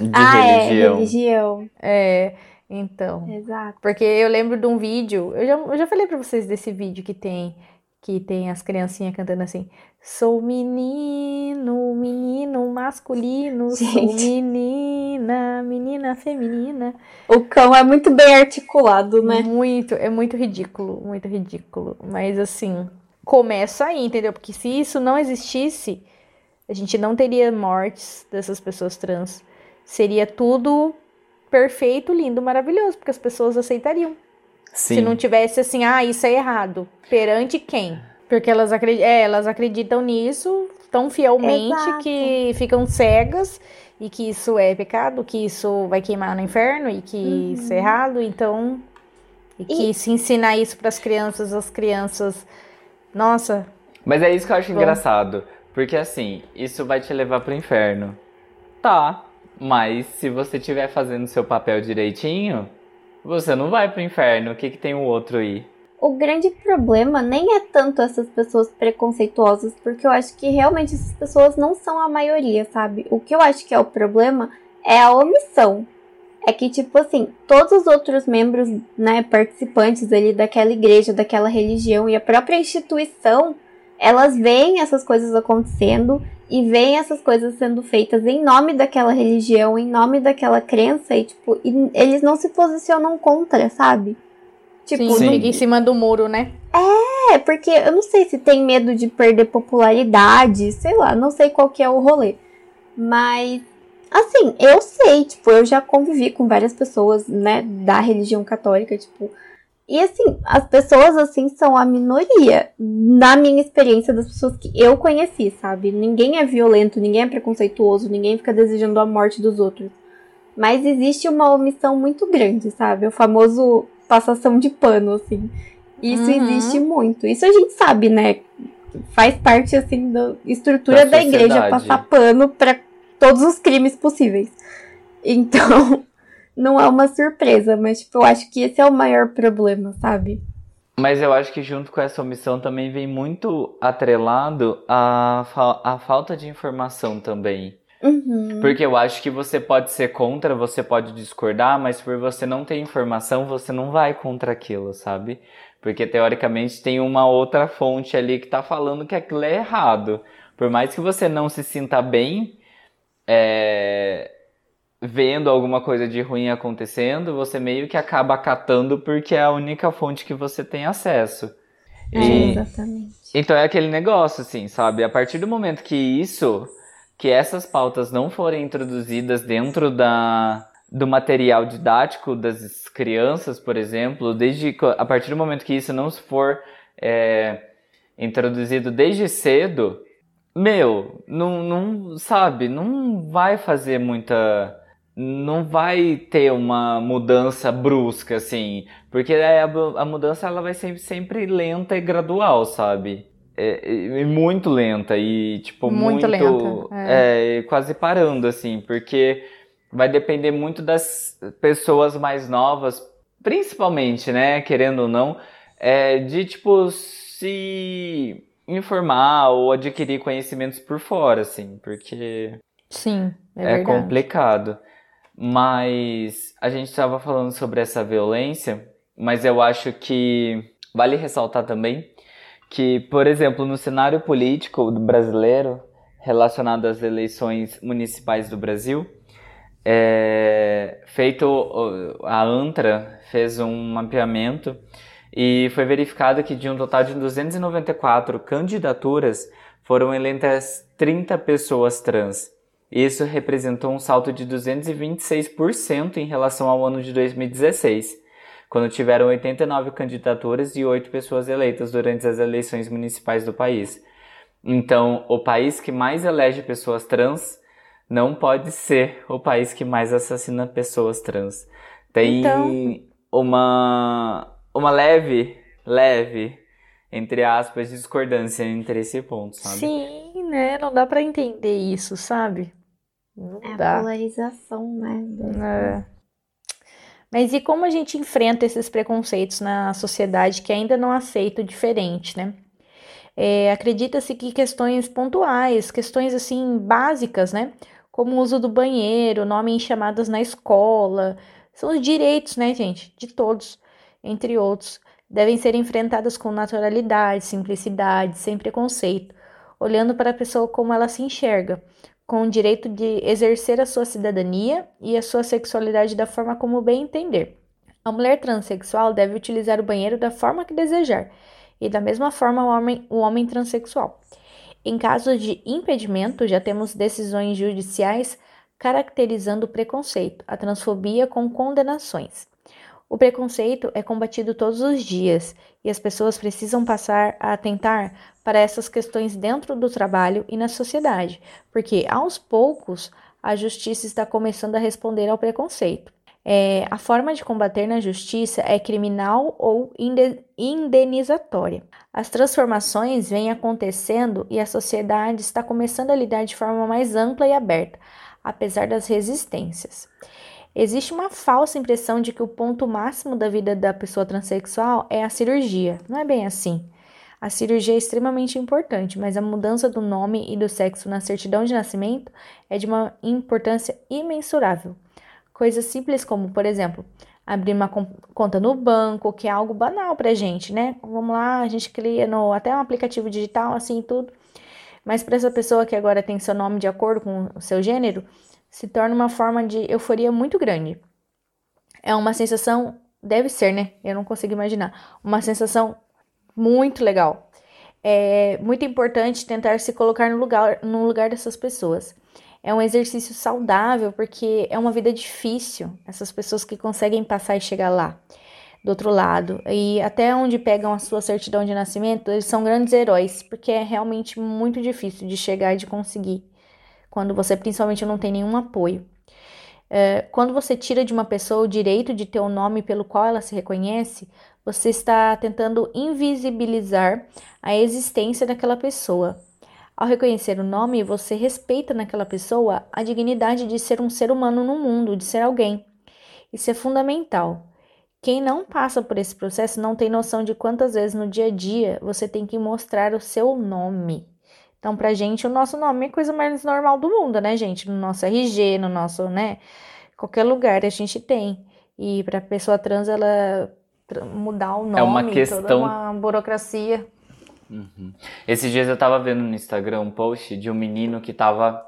De ah, religião. é, religião. É, então. Exato. Porque eu lembro de um vídeo, eu já, eu já falei pra vocês desse vídeo que tem, que tem as criancinhas cantando assim, sou menino, menino masculino, [laughs] sou Gente. menina, menina feminina. O cão é muito bem articulado, né? Muito, é muito ridículo, muito ridículo. Mas assim, começa aí, entendeu? Porque se isso não existisse, a gente não teria mortes dessas pessoas trans. Seria tudo perfeito, lindo, maravilhoso, porque as pessoas aceitariam. Sim. Se não tivesse assim, ah, isso é errado. Perante quem? Porque elas, acredi é, elas acreditam nisso tão fielmente Exato. que ficam cegas e que isso é pecado, que isso vai queimar no inferno e que isso é errado. Então, e que se ensinar isso para as crianças, as crianças. Nossa, Mas é isso que eu acho Bom. engraçado. Porque assim, isso vai te levar pro inferno. Tá. Mas se você estiver fazendo seu papel direitinho, você não vai pro inferno. O que, que tem o outro aí? O grande problema nem é tanto essas pessoas preconceituosas, porque eu acho que realmente essas pessoas não são a maioria, sabe? O que eu acho que é o problema é a omissão. É que, tipo assim, todos os outros membros, né, participantes ali daquela igreja, daquela religião e a própria instituição, elas veem essas coisas acontecendo e veem essas coisas sendo feitas em nome daquela religião, em nome daquela crença, e, tipo, e eles não se posicionam contra, sabe? Tipo, sim, não- em cima do muro, né? é, porque eu não sei se tem medo de perder popularidade, sei lá, não sei qual que é o rolê. Mas, assim, eu sei, tipo, eu já convivi com várias pessoas, né, da religião católica, tipo. E assim, as pessoas assim são a minoria, na minha experiência das pessoas que eu conheci, sabe? Ninguém é violento, ninguém é preconceituoso, ninguém fica desejando a morte dos outros. Mas existe uma omissão muito grande, sabe? O famoso passação de pano, assim. Isso Uhum. existe muito. Isso a gente sabe, né? Faz parte, assim, da estrutura Da da, igreja passar pano pra todos os crimes possíveis. Então, não é uma surpresa, mas, tipo, eu acho que esse é o maior problema, sabe? Mas eu acho que junto com essa omissão também vem muito atrelado a, fa- a falta de informação também. Uhum. Porque eu acho que você pode ser contra, você pode discordar, mas por você não ter informação, você não vai contra aquilo, sabe? Porque teoricamente tem uma outra fonte ali que tá falando que aquilo é errado. Por mais que você não se sinta bem é, vendo alguma coisa de ruim acontecendo, você meio que acaba acatando porque é a única fonte que você tem acesso. É, E- exatamente. então é aquele negócio, assim, sabe? A partir do momento que isso, que essas pautas não forem introduzidas dentro da, do material didático das crianças, por exemplo, desde a partir do momento que isso não for é, introduzido desde cedo, meu, não, não sabe, não vai fazer muita. Não vai ter uma mudança brusca, assim. Porque é, a, a mudança ela vai ser sempre lenta e gradual, sabe? É, é- é muito lenta e, tipo, Muito muito. lenta, é, quase parando, assim, porque vai depender muito das pessoas mais novas, principalmente, né, querendo ou não, é, de, tipo, se informar ou adquirir conhecimentos por fora, assim, porque Sim, é, é complicado. Mas a gente estava falando sobre essa violência, mas eu acho que vale ressaltar também que, por exemplo, no cenário político brasileiro, relacionado às eleições municipais do Brasil, é, feito a ANTRA fez um mapeamento e foi verificado que de um total de 294 candidaturas foram eleitas 30 pessoas trans. Isso representou um salto de 226% em relação ao ano de 2016, quando tiveram 89 candidaturas e 8 pessoas eleitas durante as eleições municipais do país. Então, o país que mais elege pessoas trans não pode ser o país que mais assassina pessoas trans. Tem Então- uma, uma leve, leve, entre aspas, discordância entre esse ponto, sabe? Sim, né? Não dá pra entender isso, sabe? Não É a dá. polarização, né? É. Mas e como a gente enfrenta esses preconceitos na sociedade que ainda não aceita o diferente, né? É, Acredita-se que questões pontuais, questões assim básicas, né? Como o uso do banheiro, nome em chamadas na escola, são os direitos, né, gente? De todos, entre outros, devem ser enfrentadas com naturalidade, simplicidade, sem preconceito, olhando para a pessoa como ela se enxerga com o direito de exercer a sua cidadania e a sua sexualidade da forma como bem entender. A mulher transexual deve utilizar o banheiro da forma que desejar, e da mesma forma o homem, o homem transexual. Em caso de impedimento, já temos decisões judiciais caracterizando o preconceito, a transfobia com condenações. O preconceito é combatido todos os dias e as pessoas precisam passar a atentar para essas questões dentro do trabalho e na sociedade, porque aos poucos a justiça está começando a responder ao preconceito. É, a forma de combater na justiça é criminal ou inde- indenizatória. As transformações vêm acontecendo e a sociedade está começando a lidar de forma mais ampla e aberta, apesar das resistências. Existe uma falsa impressão de que o ponto máximo da vida da pessoa transexual é a cirurgia. Não é bem assim. A cirurgia é extremamente importante, mas a mudança do nome e do sexo na certidão de nascimento é de uma importância imensurável. Coisas simples como, por exemplo, abrir uma con- conta no banco, que é algo banal pra gente, né? Vamos lá, a gente cria no, até um aplicativo digital, assim, tudo. Mas para essa pessoa que agora tem seu nome de acordo com o seu gênero, se torna uma forma de euforia muito grande. É uma sensação, deve ser, né? Eu não consigo imaginar. Uma sensação muito legal. É muito importante tentar se colocar no lugar, no lugar dessas pessoas. É um exercício saudável porque é uma vida difícil. Essas pessoas que conseguem passar e chegar lá, do outro lado. E até onde pegam a sua certidão de nascimento, eles são grandes heróis, porque é realmente muito difícil de chegar e de conseguir. Quando você principalmente não tem nenhum apoio. É, quando você tira de uma pessoa o direito de ter o nome pelo qual ela se reconhece, você está tentando invisibilizar a existência daquela pessoa. Ao reconhecer o nome, você respeita naquela pessoa a dignidade de ser um ser humano no mundo, de ser alguém. Isso é fundamental. Quem não passa por esse processo não tem noção de quantas vezes no dia a dia você tem que mostrar o seu nome. Então, pra gente, o nosso nome é a coisa mais normal do mundo, né, gente? No nosso RG, no nosso, né? Qualquer lugar a gente tem. E pra pessoa trans, ela mudar o nome, É uma toda questão- uma burocracia. Esses dias eu tava vendo no Instagram um post de um menino que tava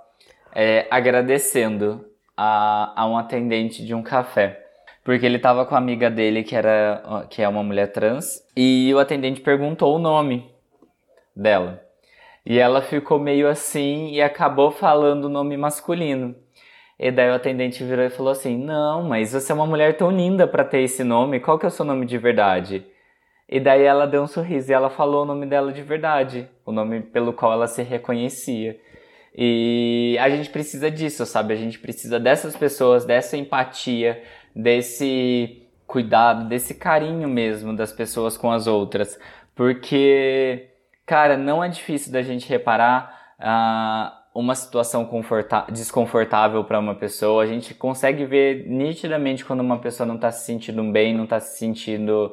é, agradecendo a, a um atendente de um café. Porque ele tava com a amiga dele, que, era, que é uma mulher trans, e o atendente perguntou o nome dela. E ela ficou meio assim e acabou falando o nome masculino. E daí o atendente virou e falou assim: Não, mas você é uma mulher tão linda pra ter esse nome, qual que é o seu nome de verdade? E daí ela deu um sorriso e ela falou o nome dela de verdade, o nome pelo qual ela se reconhecia. E a gente precisa disso, sabe? A gente precisa dessas pessoas, dessa empatia, desse cuidado, desse carinho mesmo das pessoas com as outras. Porque, cara, não é difícil da gente reparar ah, uma situação desconfortável para uma pessoa. A gente consegue ver nitidamente quando uma pessoa não tá se sentindo bem, não tá se sentindo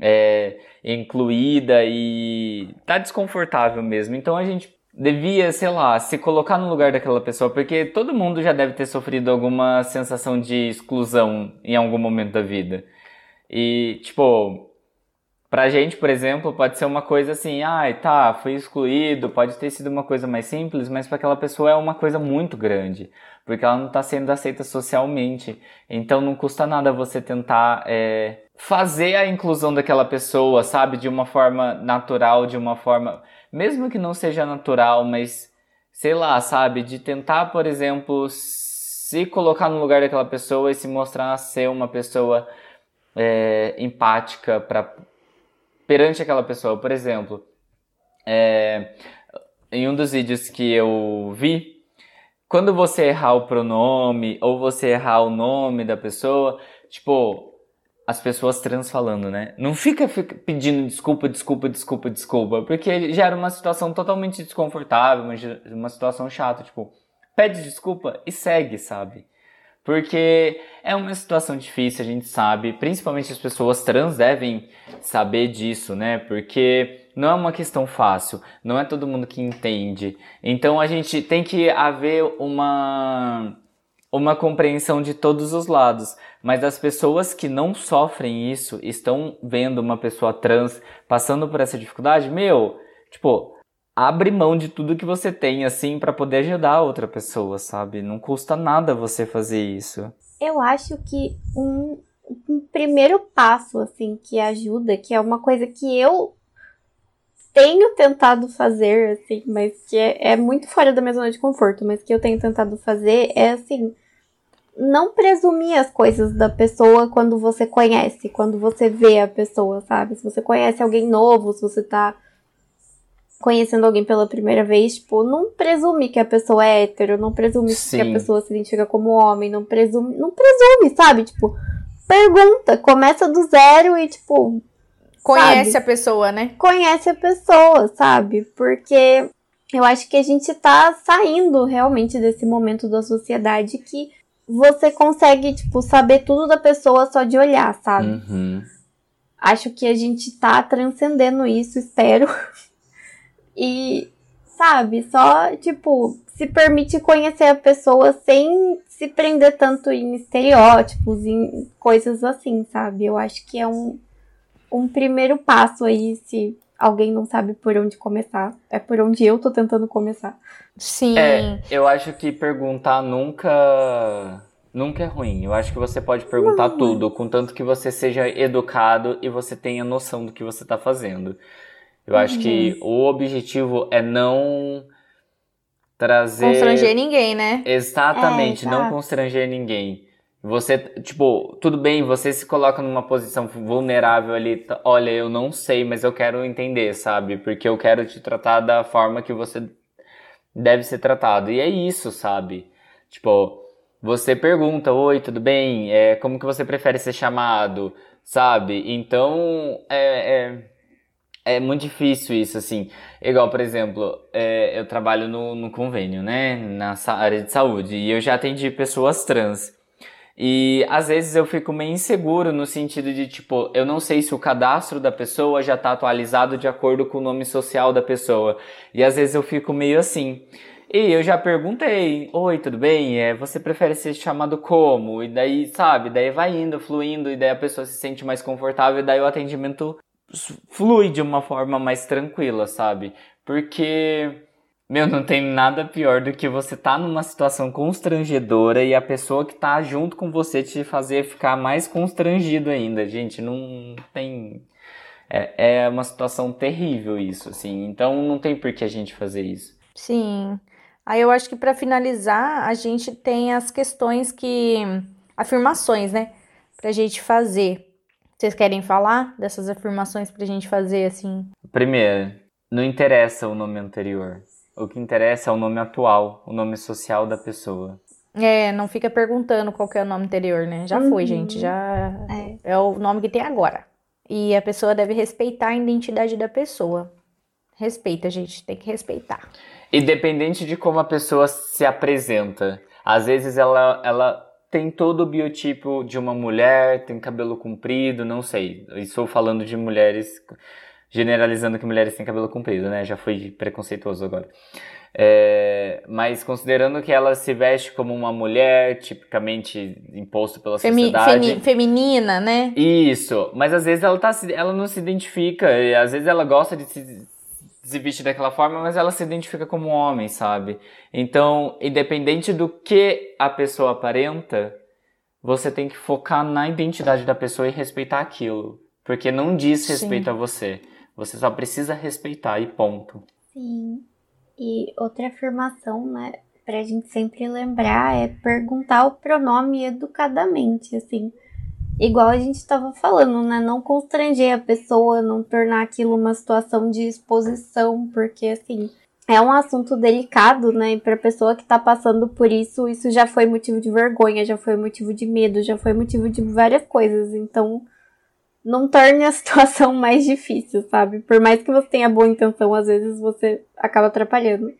é, incluída e tá desconfortável mesmo. Então a gente devia, sei lá, se colocar no lugar daquela pessoa, porque todo mundo já deve ter sofrido alguma sensação de exclusão em algum momento da vida. E, tipo, pra gente, por exemplo, pode ser uma coisa assim, ai, tá, fui excluído, pode ter sido uma coisa mais simples, mas para aquela pessoa é uma coisa muito grande, porque ela não tá sendo aceita socialmente. Então não custa nada você tentar é, fazer a inclusão daquela pessoa, sabe, de uma forma natural, de uma forma, mesmo que não seja natural, mas sei lá, sabe, de tentar, por exemplo, se colocar no lugar daquela pessoa e se mostrar ser uma pessoa é, empática para perante aquela pessoa. Por exemplo, é, em um dos vídeos que eu vi, quando você errar o pronome ou você errar o nome da pessoa, tipo, as pessoas trans falando, né? Não fica, fica pedindo desculpa, desculpa, desculpa, desculpa, porque gera uma situação totalmente desconfortável, uma, uma situação chata, tipo, pede desculpa e segue, sabe? Porque é uma situação difícil, a gente sabe, principalmente as pessoas trans devem saber disso, né? Porque não é uma questão fácil, não é todo mundo que entende. Então a gente tem que haver uma uma compreensão de todos os lados, mas as pessoas que não sofrem isso, estão vendo uma pessoa trans passando por essa dificuldade, meu, tipo, abre mão de tudo que você tem, assim, para poder ajudar a outra pessoa, sabe? Não custa nada você fazer isso. Eu acho que um, um primeiro passo, assim, que ajuda, que é uma coisa que eu tenho tentado fazer, assim, mas que é, é muito fora da minha zona de conforto, mas que eu tenho tentado fazer é, assim, não presumir as coisas da pessoa quando você conhece, quando você vê a pessoa, sabe? Se você conhece alguém novo, se você tá conhecendo alguém pela primeira vez, tipo, não presume que a pessoa é hétero, não presume Sim. que a pessoa se identifica como homem, não presume, não presume, sabe? Tipo, pergunta, começa do zero e, tipo. Conhece sabe? a pessoa, né? Conhece a pessoa, sabe? Porque eu acho que a gente tá saindo realmente desse momento da sociedade que você consegue, tipo, saber tudo da pessoa só de olhar, sabe? Uhum. Acho que a gente tá transcendendo isso, espero. [laughs] E, sabe, só, tipo, se permite conhecer a pessoa sem se prender tanto em estereótipos, em coisas assim, sabe? Eu acho que é um, um primeiro passo aí, se alguém não sabe por onde começar. É por onde eu tô tentando começar. Sim. É, eu acho que perguntar nunca. Nunca é ruim. Eu acho que você pode perguntar não. tudo, contanto que você seja educado e você tenha noção do que você tá fazendo. Eu uhum. acho que uhum. o objetivo é não trazer. Constranger ninguém, né? Exatamente, é, não constranger ninguém. Você, tipo, tudo bem, você se coloca numa posição vulnerável ali. Olha, eu não sei, mas eu quero entender, sabe? Porque eu quero te tratar da forma que você deve ser tratado. E é isso, sabe? Tipo, você pergunta: Oi, tudo bem? É, como que você prefere ser chamado? Sabe? Então, é, é é muito difícil isso, assim. Igual, por exemplo, é, eu trabalho no, no convênio, né? Na área de saúde. E eu já atendi pessoas trans. E às vezes eu fico meio inseguro no sentido de, tipo, eu não sei se o cadastro da pessoa já está atualizado de acordo com o nome social da pessoa. E às vezes eu fico meio assim. E eu já perguntei, oi, tudo bem? É, você prefere ser chamado como? E daí, sabe, daí vai indo, fluindo, e daí a pessoa se sente mais confortável, e daí o atendimento flui de uma forma mais tranquila, sabe? Porque, meu, não tem nada pior do que você tá numa situação constrangedora e a pessoa que tá junto com você te fazer ficar mais constrangido ainda. Gente, não tem. É, é uma situação terrível isso, assim. Então não tem por que a gente fazer isso. Sim. Aí eu acho que para finalizar, a gente tem as questões que. afirmações, né? Pra gente fazer. Vocês querem falar dessas afirmações pra gente fazer assim? Primeiro, não interessa o nome anterior. O que interessa é o nome atual, o nome social da pessoa. É, não fica perguntando qual é o nome anterior, né? Já uhum. foi, gente. Já é. é o nome que tem agora. E a pessoa deve respeitar a identidade da pessoa. Respeita, gente. Tem que respeitar. Independente de como a pessoa se apresenta. Às vezes ela, ela tem todo o biotipo de uma mulher, tem cabelo comprido, não sei. Estou falando de mulheres, generalizando que mulheres têm cabelo comprido, né? Já foi preconceituoso agora. É, mas considerando que ela se veste como uma mulher, tipicamente imposto pela Femi sociedade. Femi feminina, né? Isso. Mas às vezes ela, tá, ela não se identifica, às vezes ela gosta de se se vestir daquela forma, mas ela se identifica como homem, sabe? Então, independente do que a pessoa aparenta, você tem que focar na identidade da pessoa e respeitar aquilo. Porque não diz respeito Sim. a você. Você só precisa respeitar e ponto. Sim. E outra afirmação, né, pra gente sempre lembrar é perguntar o pronome educadamente, assim igual a gente estava falando, né? Não constranger a pessoa, não tornar aquilo uma situação de exposição, porque assim. É um assunto delicado, né? E pra pessoa que tá passando por isso, isso já foi motivo de vergonha, já foi motivo de medo, já foi motivo de várias coisas. Então, não torne a [laughs] situação mais difícil, sabe? Por mais que você tenha boa intenção, às vezes você acaba atrapalhando.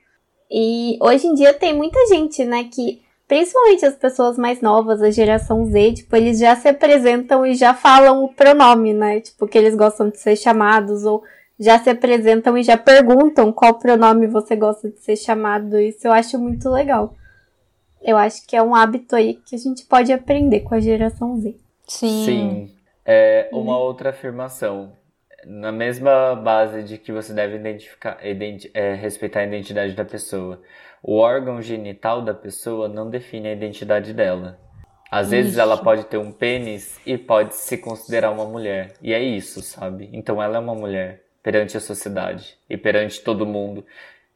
E hoje em dia tem muita gente, né, que principalmente as pessoas mais novas, a geração Z, tipo, eles já se apresentam e já falam o pronome, né? Tipo, que eles gostam de ser chamados ou já se apresentam e já perguntam qual pronome você gosta de ser chamado. Isso eu acho muito legal. Eu acho que é um hábito aí que a gente pode aprender com a geração Z. Sim. Sim. É, uma outra afirmação. Na mesma base de que você deve identificar, identi- é, respeitar a identidade da pessoa. O órgão genital da pessoa não define a identidade dela. Às vezes Isso. ela pode ter um pênis e pode se considerar uma mulher. E é isso, sabe? Então ela é uma mulher perante a sociedade e perante todo mundo.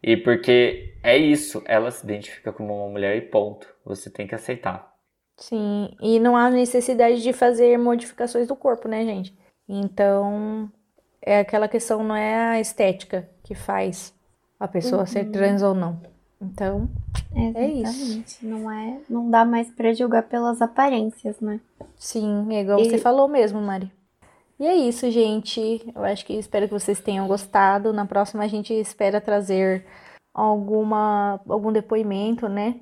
E porque é isso, ela se identifica como uma mulher e ponto. Você tem que aceitar. Sim, e não há necessidade de fazer modificações do corpo, né, gente? Então, é aquela questão, não é a estética que faz a pessoa ser trans ou não. Então, É isso. Exatamente. Não é, não dá mais pra julgar pelas aparências, né? sim, é igual E- você falou mesmo, Mari. E é isso, gente. Eu acho que espero que vocês tenham gostado. Na próxima a gente espera trazer alguma algum depoimento, né?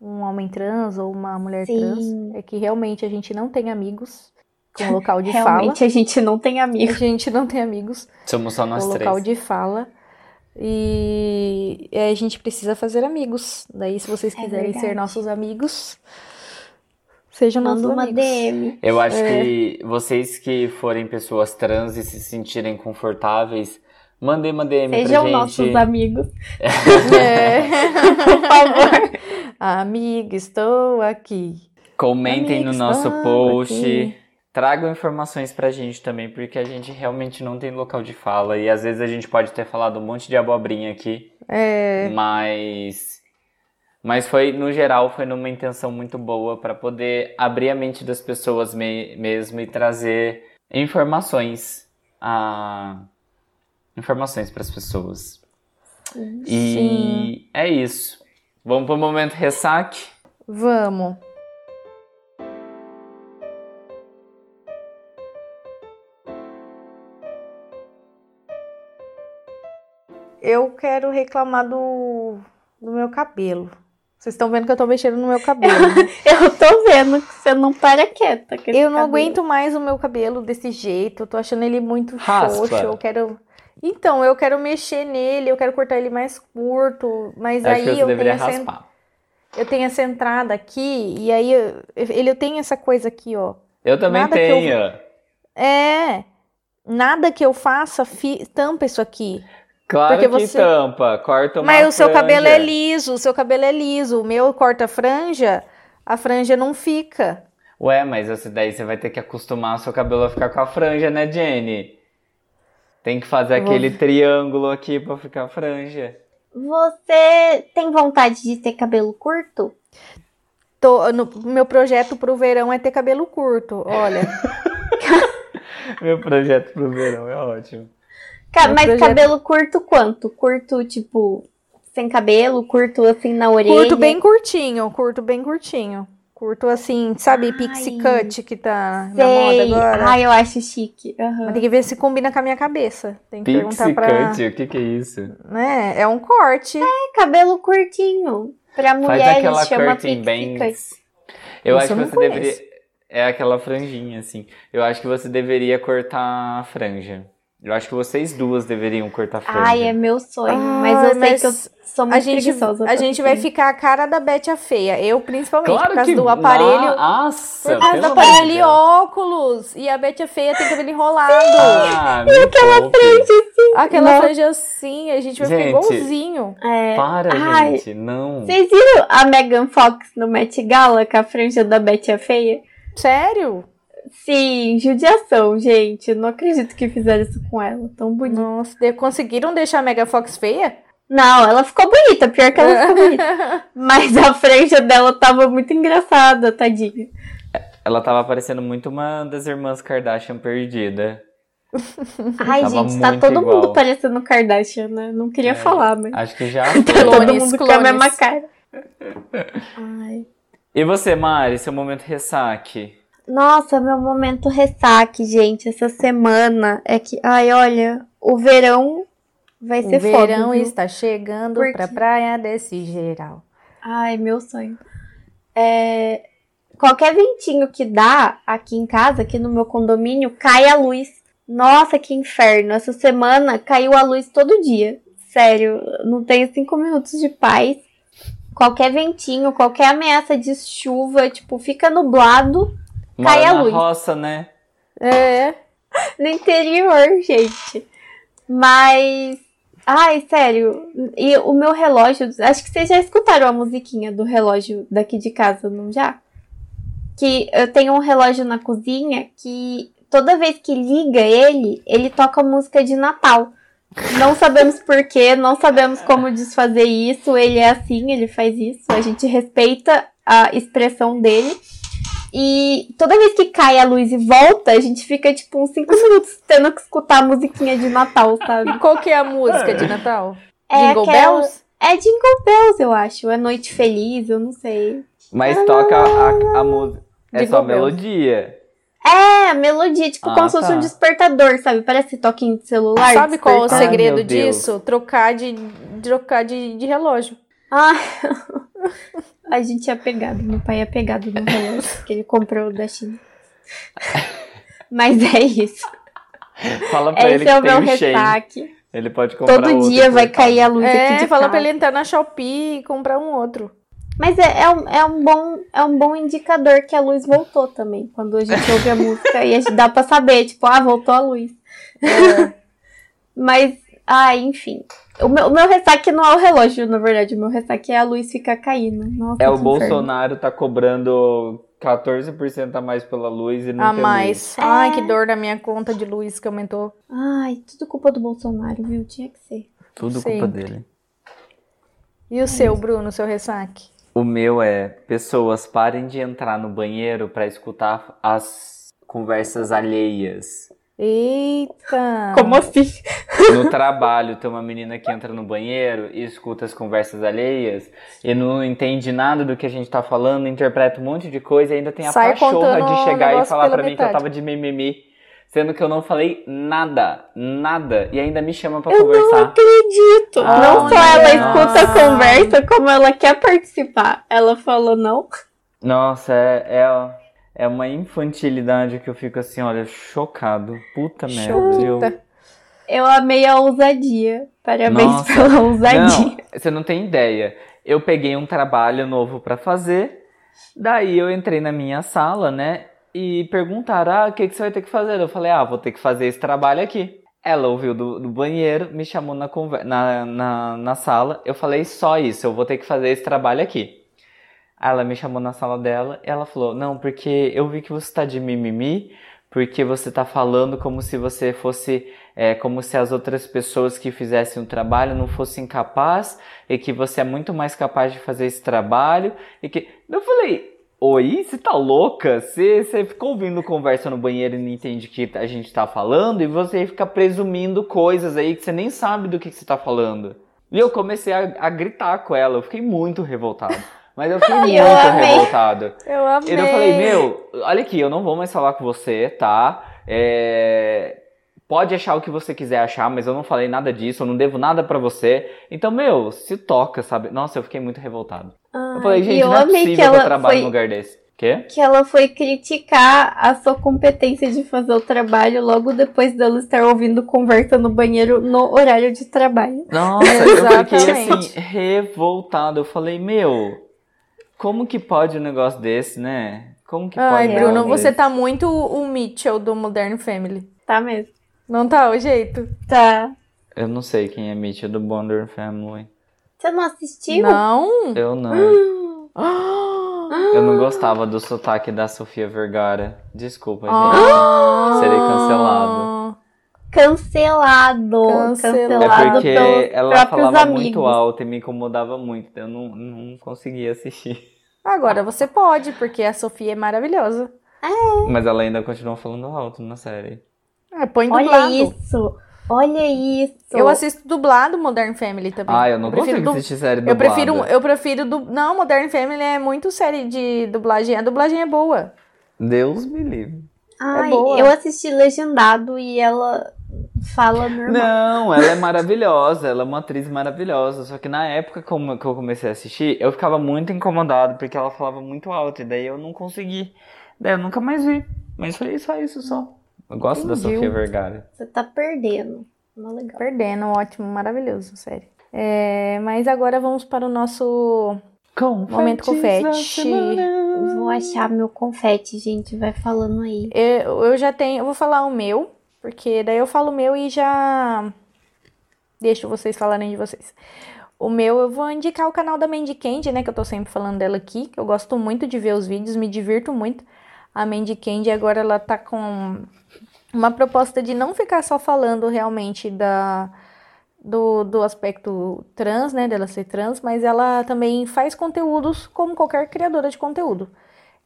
Um homem trans ou uma mulher Sim. trans. É que realmente a gente não tem amigos com local de [laughs] fala. Realmente a gente não tem A amigos. gente não tem amigos Somos só nós com três. local de fala. E a gente precisa fazer amigos. Daí, se vocês É quiserem ser nossos amigos, sejam Manda nossos uma amigos. DM. Eu acho É. que vocês que forem pessoas trans e se sentirem confortáveis, mandem uma DM Sejam pra nossos gente. amigos, [laughs] É. por favor. Amiga, estou aqui. Comentem Amiga, no nosso post. aqui. Tragam informações pra gente também, porque a gente realmente não tem local de fala. E às vezes a gente pode ter falado um monte de abobrinha aqui, É, mas. Mas foi, no geral, foi numa intenção muito boa pra poder abrir a mente das pessoas me- mesmo e trazer informações. A... Informações pras pessoas. E Sim. é isso. Vamos pro momento ressaque? vamos. Eu quero reclamar do, do meu cabelo. Vocês estão vendo que eu tô mexendo no meu cabelo. né? [laughs] Eu tô vendo que você não para quieta. com esse Eu não cabelo. aguento mais o meu cabelo desse jeito. Eu tô achando ele muito Raspa. xoxo. Eu quero. Então, eu quero mexer nele, eu quero cortar ele mais curto. Mas Acho aí que você eu deveria tenho, essa, eu tenho essa entrada aqui, e aí eu, ele tenho essa coisa aqui, ó. Eu também Nada que eu- tenho. É. Nada que eu faça fi- tampa isso aqui. Claro Porque que você- tampa, corta uma Mas o seu cabelo é liso, o seu cabelo é liso. O meu corta a franja, a franja não fica. Ué, mas esse daí você vai ter que acostumar o seu cabelo a ficar com a franja, né, Jenny? Tem que fazer Eu vou- aquele triângulo aqui pra ficar a franja. Você tem vontade de ter cabelo curto? Tô, no, meu projeto pro verão é ter cabelo curto. Olha. [laughs] Meu projeto pro verão é ótimo. Ca- Meu mas projeto- cabelo curto quanto? Curto, tipo, sem cabelo? Curto assim na orelha? Curto bem curtinho, curto bem curtinho. Curto assim, sabe, pixie cut que tá na moda Sei. agora. Ai, eu acho chique. Aham. Mas tem que ver se combina com a minha cabeça. Tem que Pixie perguntar pra. cut, o que que é isso? Né? É um corte. É cabelo curtinho. Pra Faz mulheres chama pixie cut. Eu Isso acho que você conheço. deveria... É aquela franjinha, assim. Eu acho que você deveria cortar a franja. Eu acho que vocês duas deveriam cortar a franja. Ai, é meu sonho. Ai, mas eu sei mas que eu sou muito A gente, preguiçosa. a gente vai ficar a cara da Bete a feia. Eu, principalmente, Claro por causa que do aparelho. Nossa, Por causa do aparelho e óculos. E a Bete a feia tem cabelo enrolado. Ah, me poupe. Aquela Não. franja assim, a gente vai Gente. ficar igualzinho. É. Para, Ai, gente, não. Vocês viram a Megan Fox no Met Gala com a franja da Betty a Feia? Sério? Sim, judiação, gente. Eu não acredito que fizeram isso com ela. Tão bonita. Nossa, de- conseguiram deixar a Mega Fox feia? Não, ela ficou bonita, pior que ela ficou [laughs] bonita. Mas a franja dela tava muito engraçada, tadinha. Ela tava parecendo muito uma das irmãs Kardashian perdida. [laughs] Ai, Tava gente, tá todo igual. mundo parecendo Kardashian, né? Não queria É. falar, mas Acho que já [laughs] tá todo Clones, mundo com a clones. mesma cara. Ai. E você, Mari, seu momento ressaque? Nossa, meu momento ressaque, gente, essa semana é que, ai, olha, o verão Vai O ser foda. verão viu? está chegando Por pra praia desse geral. Ai, meu sonho. É, Qualquer ventinho que dá aqui em casa, aqui no meu condomínio, cai a luz. Nossa, que inferno. Essa semana caiu a luz todo dia. Sério, não tenho cinco minutos de paz. Qualquer ventinho, qualquer ameaça de chuva, tipo, fica nublado Cai a luz. roça, né? É, [laughs] no interior, gente. Mas. Ai, sério. E o meu relógio. Acho que vocês já escutaram a musiquinha do relógio daqui de casa, não já? Que eu tenho um relógio na cozinha que toda vez que liga ele, ele toca música de Natal. Não sabemos porquê, não sabemos como desfazer isso. Ele é assim, ele faz isso. A gente respeita a expressão dele. E toda vez que cai a luz e volta, a gente fica tipo uns 5 minutos tendo que escutar a musiquinha de Natal, sabe? [laughs] qual que é a música de Natal? É Jingle aquela- Bells? É Jingle Bells, eu acho. É Noite Feliz, eu não sei. Mas toca a, a música. É Jingle só bells. melodia. É, a melodia, tipo, Ah, como se fosse tá. um despertador, sabe? Parece toquinho de celular. Sabe qual é o segredo disso? Trocar de trocar de, de relógio. Ah, [laughs] a gente é apegado. Meu pai é apegado no relógio que ele comprou da China. Mas é isso. Fala pra ele Esse que é o tem meu um ressaque. Ele pode comprar Todo outro dia vai cair a luz aqui É, de fala casa. pra ele entrar na Shopee e comprar um outro. Mas é, é, um, é, um bom, é um bom indicador que a luz voltou também. Quando a gente ouve a música e a gente dá pra saber, tipo, ah, voltou a luz. É. [laughs] Mas, ah, enfim. O meu, o meu ressaque não é o relógio, na verdade. O meu ressaque é a luz ficar caindo. Nossa, É, o que inferno. Bolsonaro tá cobrando 14% a mais pela luz e não A tem mais. É. Ai, que dor na minha conta de luz que aumentou. Ai, tudo culpa do Bolsonaro, viu? Tinha que ser. luz. Tudo Sim. culpa dele. E o seu, Bruno, seu ressaque? O meu é, pessoas parem de entrar no banheiro pra escutar as conversas alheias. Eita! Como assim? No trabalho, tem uma menina que entra no banheiro e escuta as conversas alheias e não entende nada do que a gente tá falando, interpreta um monte de coisa e ainda tem a Sai pachorra de chegar e falar pra mim que eu metade. tava de mimimi, sendo que eu não falei nada, nada, e ainda me chama pra Eu não conversar. acredito. Ah, não só ela nossa. escuta a conversa, como ela quer participar. Ela falou não. Nossa, é, é, é uma infantilidade que eu fico assim, olha, chocado. Puta merda? Choquita. Eu amei a ousadia. Parabéns Nossa. pela ousadia. Não, você não tem ideia. Eu peguei um trabalho novo pra fazer, daí eu entrei na minha sala, né? E perguntaram: ah, o que, que você vai ter que fazer? Eu falei: ah, vou ter que fazer esse trabalho aqui. Ela ouviu do, do banheiro, me chamou na, na, na, na sala. Eu falei: só isso, eu vou ter que fazer esse trabalho aqui. Ela me chamou na sala dela e ela falou: Não, porque eu vi que você tá de mimimi, porque você tá falando como se você fosse. É, como se as outras pessoas que fizessem o trabalho não fossem capazes e que você é muito mais capaz de fazer esse trabalho. E que. Eu falei. Oi, você tá louca? Você, você ficou ouvindo conversa no banheiro e não entende o que a gente tá falando e você fica presumindo coisas aí que você nem sabe do que, que você tá falando. E eu comecei a, a gritar com ela, eu fiquei muito revoltado. Mas eu fiquei [laughs] muito eu revoltado. Eu amei. E eu falei, meu, olha aqui, eu não vou mais falar com você, tá? É, Pode achar o que você quiser achar, mas eu não falei nada disso, eu não devo nada pra você. Então, meu, se toca, sabe? Nossa, eu fiquei muito revoltado. Eu falei, gente, eu não é possível que que, eu ela trabalhe foi- num lugar desse. Quê? que ela foi criticar a sua competência de fazer o trabalho logo depois dela estar ouvindo conversa no banheiro no horário de trabalho. Nossa, eu fiquei assim, revoltado. Eu falei, meu, como que pode um negócio desse, né? Como que Ai, pode um Bruno, negócio você desse? tá muito o Mitchell do Modern Family. Tá mesmo? Não tá o jeito? Tá. Eu não sei quem é Mitch do Bonder Family. Você não assistiu? Não? Eu não. Eu não gostava do sotaque da Sofia Vergara. Desculpa, gente. Ah. Serei cancelado. Cancelado. Cancelado. É Cancelado porque pelos ela falava amigos. muito alto e me incomodava muito. Eu não, não conseguia assistir. Agora você pode, porque a Sofia é maravilhosa. Mas ela ainda continua falando alto na série. É, põe Olha dublado. isso. Olha isso. Eu assisto dublado Modern Family também. Ah, eu não prefiro consigo du- assistir série Eu dublada. prefiro, eu prefiro du... Não, Modern Family é muito série de dublagem. A dublagem é boa. Deus me livre. Ai, boa. eu assisti legendado e ela Fala normal. Não, ela é maravilhosa, ela é uma atriz maravilhosa. Só que na época como- que eu comecei a assistir, eu ficava muito incomodado porque ela falava muito alto, e daí eu não consegui. Daí eu nunca mais vi. Mas foi só isso só. Eu gosto da Entendi. Sofia Vergara. Você tá perdendo. Não é legal. Perdendo, ótimo, maravilhoso, sério. É, mas agora vamos para o nosso Momento confete. Vou achar meu confete, gente. Vai falando aí. Eu, eu já tenho, eu vou falar o meu, porque daí eu falo o meu e já deixo vocês falarem de vocês. O meu, eu vou indicar o canal da Mandy Candy, né, que eu tô sempre falando dela aqui, que eu gosto muito de ver os vídeos, me divirto muito. A Mandy Candy agora ela tá com uma proposta de não ficar só falando realmente da do, do aspecto trans, né, dela ser trans, mas ela também faz conteúdos como qualquer criadora de conteúdo.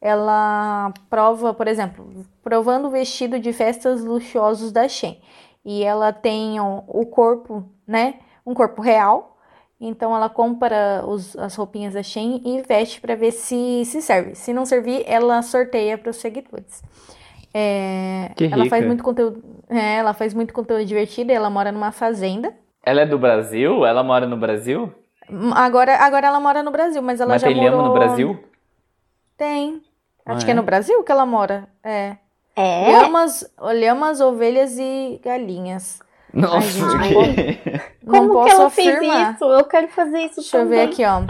Ela prova, por exemplo, provando o vestido de festas luxuosos da Shein. E ela tem o, o corpo, né? Um corpo real. Então ela compra os- as roupinhas da Shein e veste para ver se se serve. Se não servir, ela sorteia para os seguidores. É, ela faz muito conteúdo, é, ela faz muito conteúdo divertido. e Ela mora numa fazenda. Ela é do Brasil? Ela mora no Brasil? Agora, agora ela mora no Brasil, mas ela Mas já tem morou. lhama no Brasil? Tem. Ah, Acho que é é? no Brasil que ela mora. É. É? Lhamas, lhamas, ovelhas e galinhas. Nossa, gente, que... [laughs] Não Como posso que ela afirmar. fez isso? Eu quero fazer isso Deixa eu também. ver aqui, ó.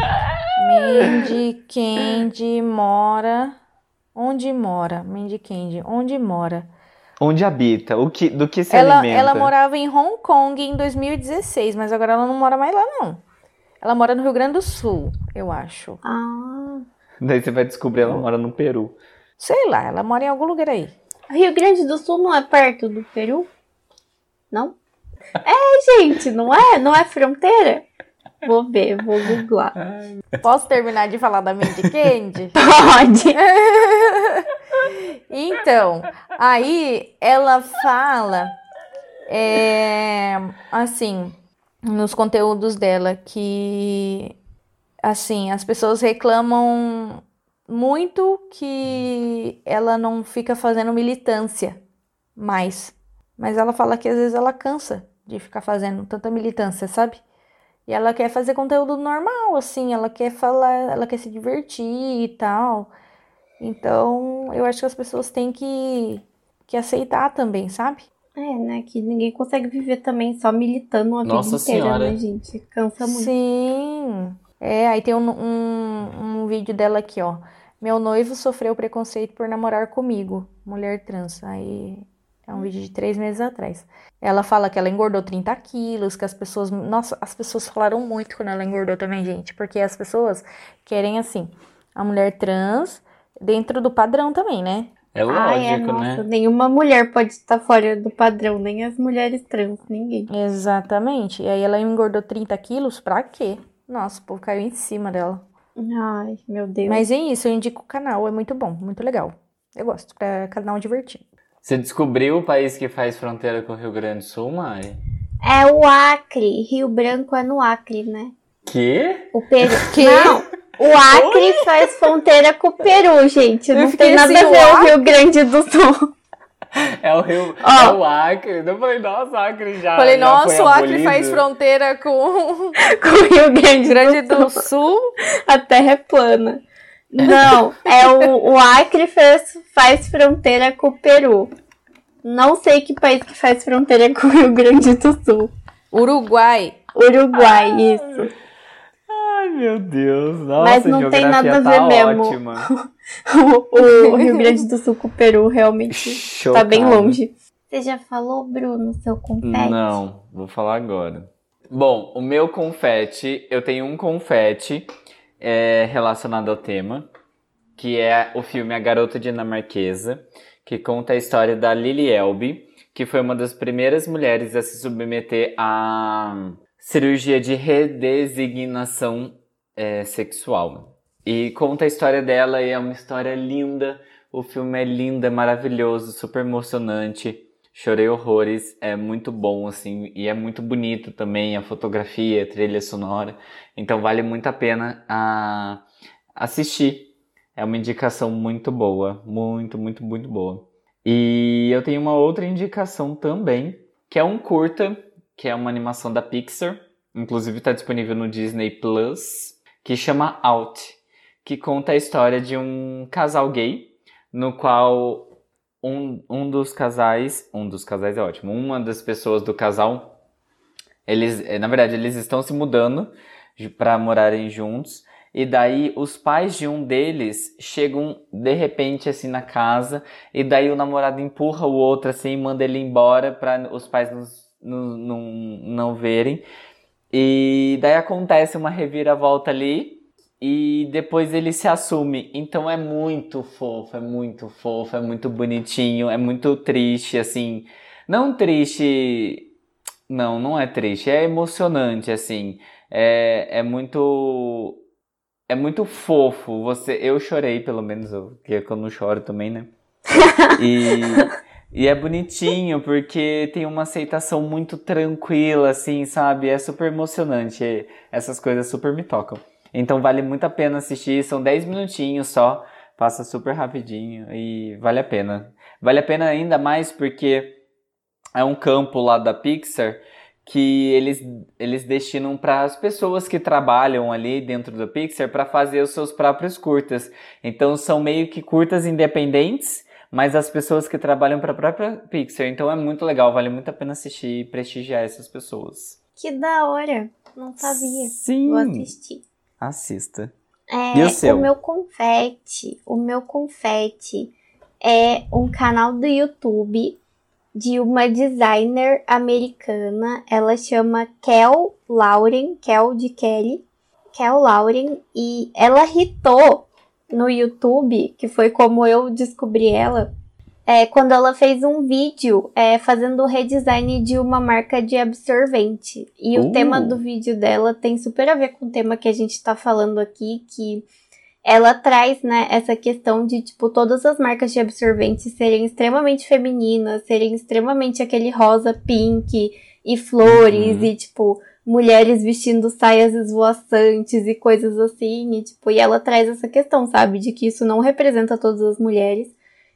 Mandy Candy mora. Onde mora? Mandy Candy, onde mora? Onde habita? O que, do que se Ela, alimenta? ela morava em Hong Kong em 2016, mas agora ela não mora mais lá, não. Ela mora no Rio Grande do Sul, eu acho. Ah, [laughs] Daí você vai descobrir ela mora no Peru. Sei lá, ela mora em algum lugar aí. Rio Grande do Sul não é perto do Peru? Não? É, gente, não é? Não é fronteira? Vou ver, vou googlar. Posso terminar de falar da Mandy Candy? [laughs] Pode. [laughs] Então, aí ela fala, é, assim, nos conteúdos dela, que, assim, as pessoas reclamam muito que ela não fica fazendo militância mais. Mas ela fala que às vezes ela cansa de ficar fazendo tanta militância, sabe? E ela quer fazer conteúdo normal, assim, ela quer falar, ela quer se divertir e tal. Então, eu acho que as pessoas têm que, que aceitar também, sabe? É, né? Que ninguém consegue viver também só militando a Nossa vida inteira, Senhora. né, gente? Cansa muito. Sim. É, aí tem um, um, um vídeo dela aqui, ó. Meu noivo sofreu preconceito por namorar comigo, mulher trans. Aí é um vídeo de três meses atrás. Ela fala que ela engordou 30 quilos, que as pessoas. Nossa, as pessoas falaram muito quando ela engordou também, gente. Porque as pessoas querem, assim, a mulher trans dentro do padrão também, né? É Ai, é, lógico, nossa, né? nenhuma mulher pode estar fora do padrão, nem as mulheres trans, ninguém. Exatamente. E aí ela engordou 30 quilos, pra quê? Nossa, o povo caiu em cima dela. Ai, meu Deus. Mas é isso, eu indico o canal, é muito bom, muito legal. Eu gosto, pra canal divertido. Você descobriu o país que faz fronteira com o Rio Grande do Sul, Mari? É o Acre. Rio Branco é no Acre, né? Que? O Peru. [laughs] Quê? Não, o Acre faz fronteira com o Peru, gente. Não tem nada assim, a o ver o? Rio Grande do Sul. [laughs] É o Rio. Ó. É o Acre. Eu falei, nossa, Acre já. Falei, já nossa, o Acre abolido. faz fronteira com o [laughs] Com o Rio Grande, Grande do, Sul. A terra é plana. Não, é o, o Acre faz, faz fronteira com o Peru. Não sei que país que faz fronteira com o Rio Grande do Sul. Uruguai. Uruguai, isso. Ai, meu Deus. Nossa, Mas não tem nada a tá ver mesmo. [laughs] O, o [laughs] Rio Grande do Sul com o Peru realmente tá bem Chocado. longe. Você já falou, Bruno, seu confete? Não, vou falar agora. Bom, o meu confete, eu tenho um confete é, relacionado ao tema, que é o filme A Garota Dinamarquesa, que conta a história da Lily Elbe, que foi uma das primeiras mulheres a se submeter à cirurgia de redesignação é, sexual. E conta a história dela e é uma história linda. O filme é lindo, é maravilhoso, super emocionante. Chorei horrores, é muito bom, assim, e é muito bonito também a fotografia, a trilha sonora. Então vale muito a pena a assistir. É uma indicação muito boa, muito, muito, muito boa. E eu tenho uma outra indicação também, que é um curta, que é uma animação da Pixar, inclusive está disponível no Disney Plus, que chama Out, que conta a história de um casal gay, no qual um, um dos casais, um dos casais é ótimo, uma das pessoas do casal, eles, na verdade, eles estão se mudando para morarem juntos. E daí os pais de um deles chegam de repente assim na casa e daí o namorado empurra o outro assim, manda ele embora para os pais não, não, não verem. E daí acontece uma reviravolta ali e depois ele se assume. Então é muito fofo, é muito fofo, é muito bonitinho, é muito triste assim. Não triste, não, não é triste, é emocionante assim. É, é muito é muito fofo. Você, eu chorei, pelo menos, eu, que eu não choro também, né? [laughs] E, e é bonitinho porque tem uma aceitação muito tranquila, assim, sabe? É super emocionante. Essas coisas super me tocam. Então vale muito a pena assistir. São 10 minutinhos só. Passa super rapidinho e vale a pena. Vale a pena ainda mais porque é um campo lá da Pixar que eles, eles destinam para as pessoas que trabalham ali dentro do Pixar para fazer os seus próprios curtas. Então são meio que curtas independentes, mas as pessoas que trabalham para a própria Pixar. Então é muito legal, vale muito a pena assistir e prestigiar essas pessoas. Que da hora! Não sabia. Sim. Vou assistir. Assista. É, E o seu? meu confete, o meu confete é um canal do YouTube de uma designer americana. Ela chama Kel Lauren, Kel de Kelly, Kel Lauren, e ela hitou no YouTube, que foi como eu descobri ela, é, quando ela fez um vídeo é, fazendo o redesign de uma marca de absorvente. E Uh. o tema do vídeo dela tem super a ver com o tema que a gente tá falando aqui, que ela traz, né, essa questão de, tipo, todas as marcas de absorvente serem extremamente femininas, serem extremamente aquele rosa pink e flores Uhum. e, tipo, mulheres vestindo saias esvoaçantes e coisas assim, e, tipo, e ela traz essa questão, sabe, de que isso não representa todas as mulheres.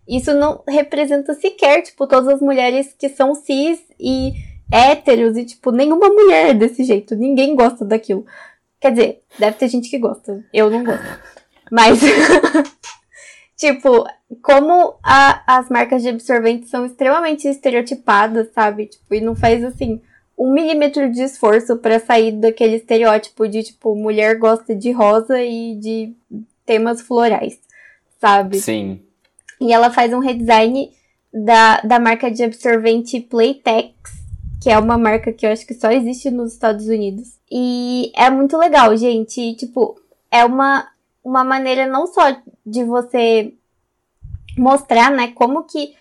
Isso não representa sequer, tipo, todas as mulheres que são cis e héteros e, tipo, nenhuma mulher é desse jeito. Ninguém gosta daquilo. Quer dizer, deve ter gente que gosta. Eu não gosto. Mas, [laughs] tipo, como a- as marcas de absorvente são extremamente estereotipadas, sabe? Tipo, e não faz assim um milímetro de esforço pra sair daquele estereótipo de, tipo, mulher gosta de rosa e de temas florais, sabe? Sim. E ela faz um redesign da, da marca de absorvente Playtex, que é uma marca que eu acho que só existe nos Estados Unidos. E é muito legal, gente. E, tipo, é uma, uma maneira não só de você mostrar, né, como que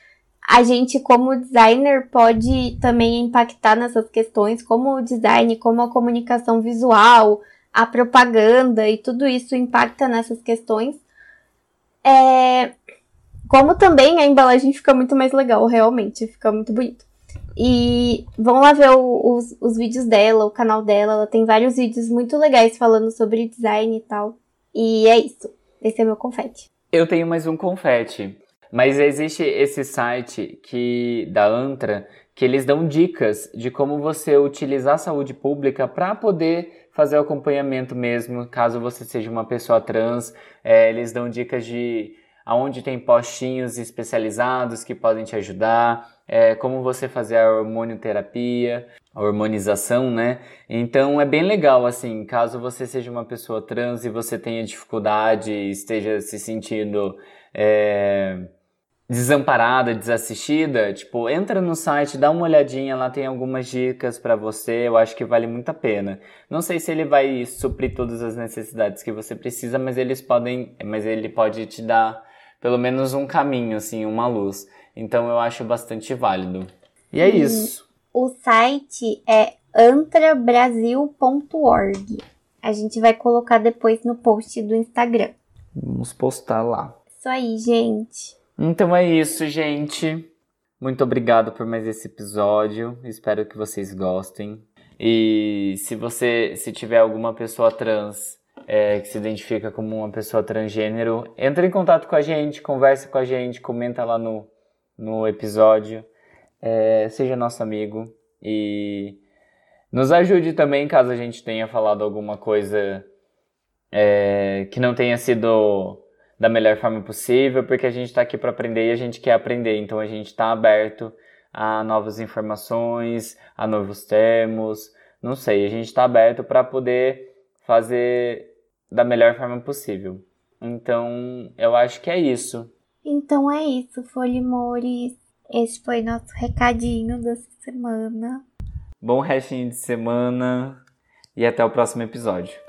a gente, como designer, pode também impactar nessas questões, como o design, como a comunicação visual, a propaganda e tudo isso impacta nessas questões. É, como também a embalagem fica muito mais legal, realmente, fica muito bonito. E vão lá ver o- os, os vídeos dela, o canal dela, ela tem vários vídeos muito legais falando sobre design e tal. E é isso. Esse é meu confete. Eu tenho mais um confete. Mas existe esse site que da Antra que eles dão dicas de como você utilizar a saúde pública para poder fazer o acompanhamento mesmo, caso você seja uma pessoa trans. É, eles dão dicas de aonde tem postinhos especializados que podem te ajudar, é, como você fazer a hormonioterapia, a hormonização, né? Então é bem legal, assim, caso você seja uma pessoa trans e você tenha dificuldade, esteja se sentindo é, desamparada, desassistida, tipo, entra no site, dá uma olhadinha, lá tem algumas dicas pra você, eu acho que vale muito a pena. Não sei se ele vai suprir todas as necessidades que você precisa, mas eles podem, mas ele pode te dar pelo menos um caminho, assim, uma luz. Então eu acho bastante válido. E é isso. O site é antrabrasil.org. A gente vai colocar depois no post do Instagram. Vamos postar lá. Isso aí, gente. Então é isso, gente. Muito obrigado por mais esse episódio. Espero que vocês gostem. E se você, se tiver alguma pessoa trans é, que se identifica como uma pessoa transgênero, entre em contato com a gente, converse com a gente, comenta lá no, no episódio. É, seja nosso amigo. E nos ajude também caso a gente tenha falado alguma coisa é, que não tenha sido da melhor forma possível, porque a gente está aqui para aprender e a gente quer aprender, então a gente está aberto a novas informações, a novos termos, não sei, a gente está aberto para poder fazer da melhor forma possível. Então, eu acho que é isso. Então é isso, Folimores. Esse foi nosso recadinho dessa semana. Bom restinho de semana e até o próximo episódio.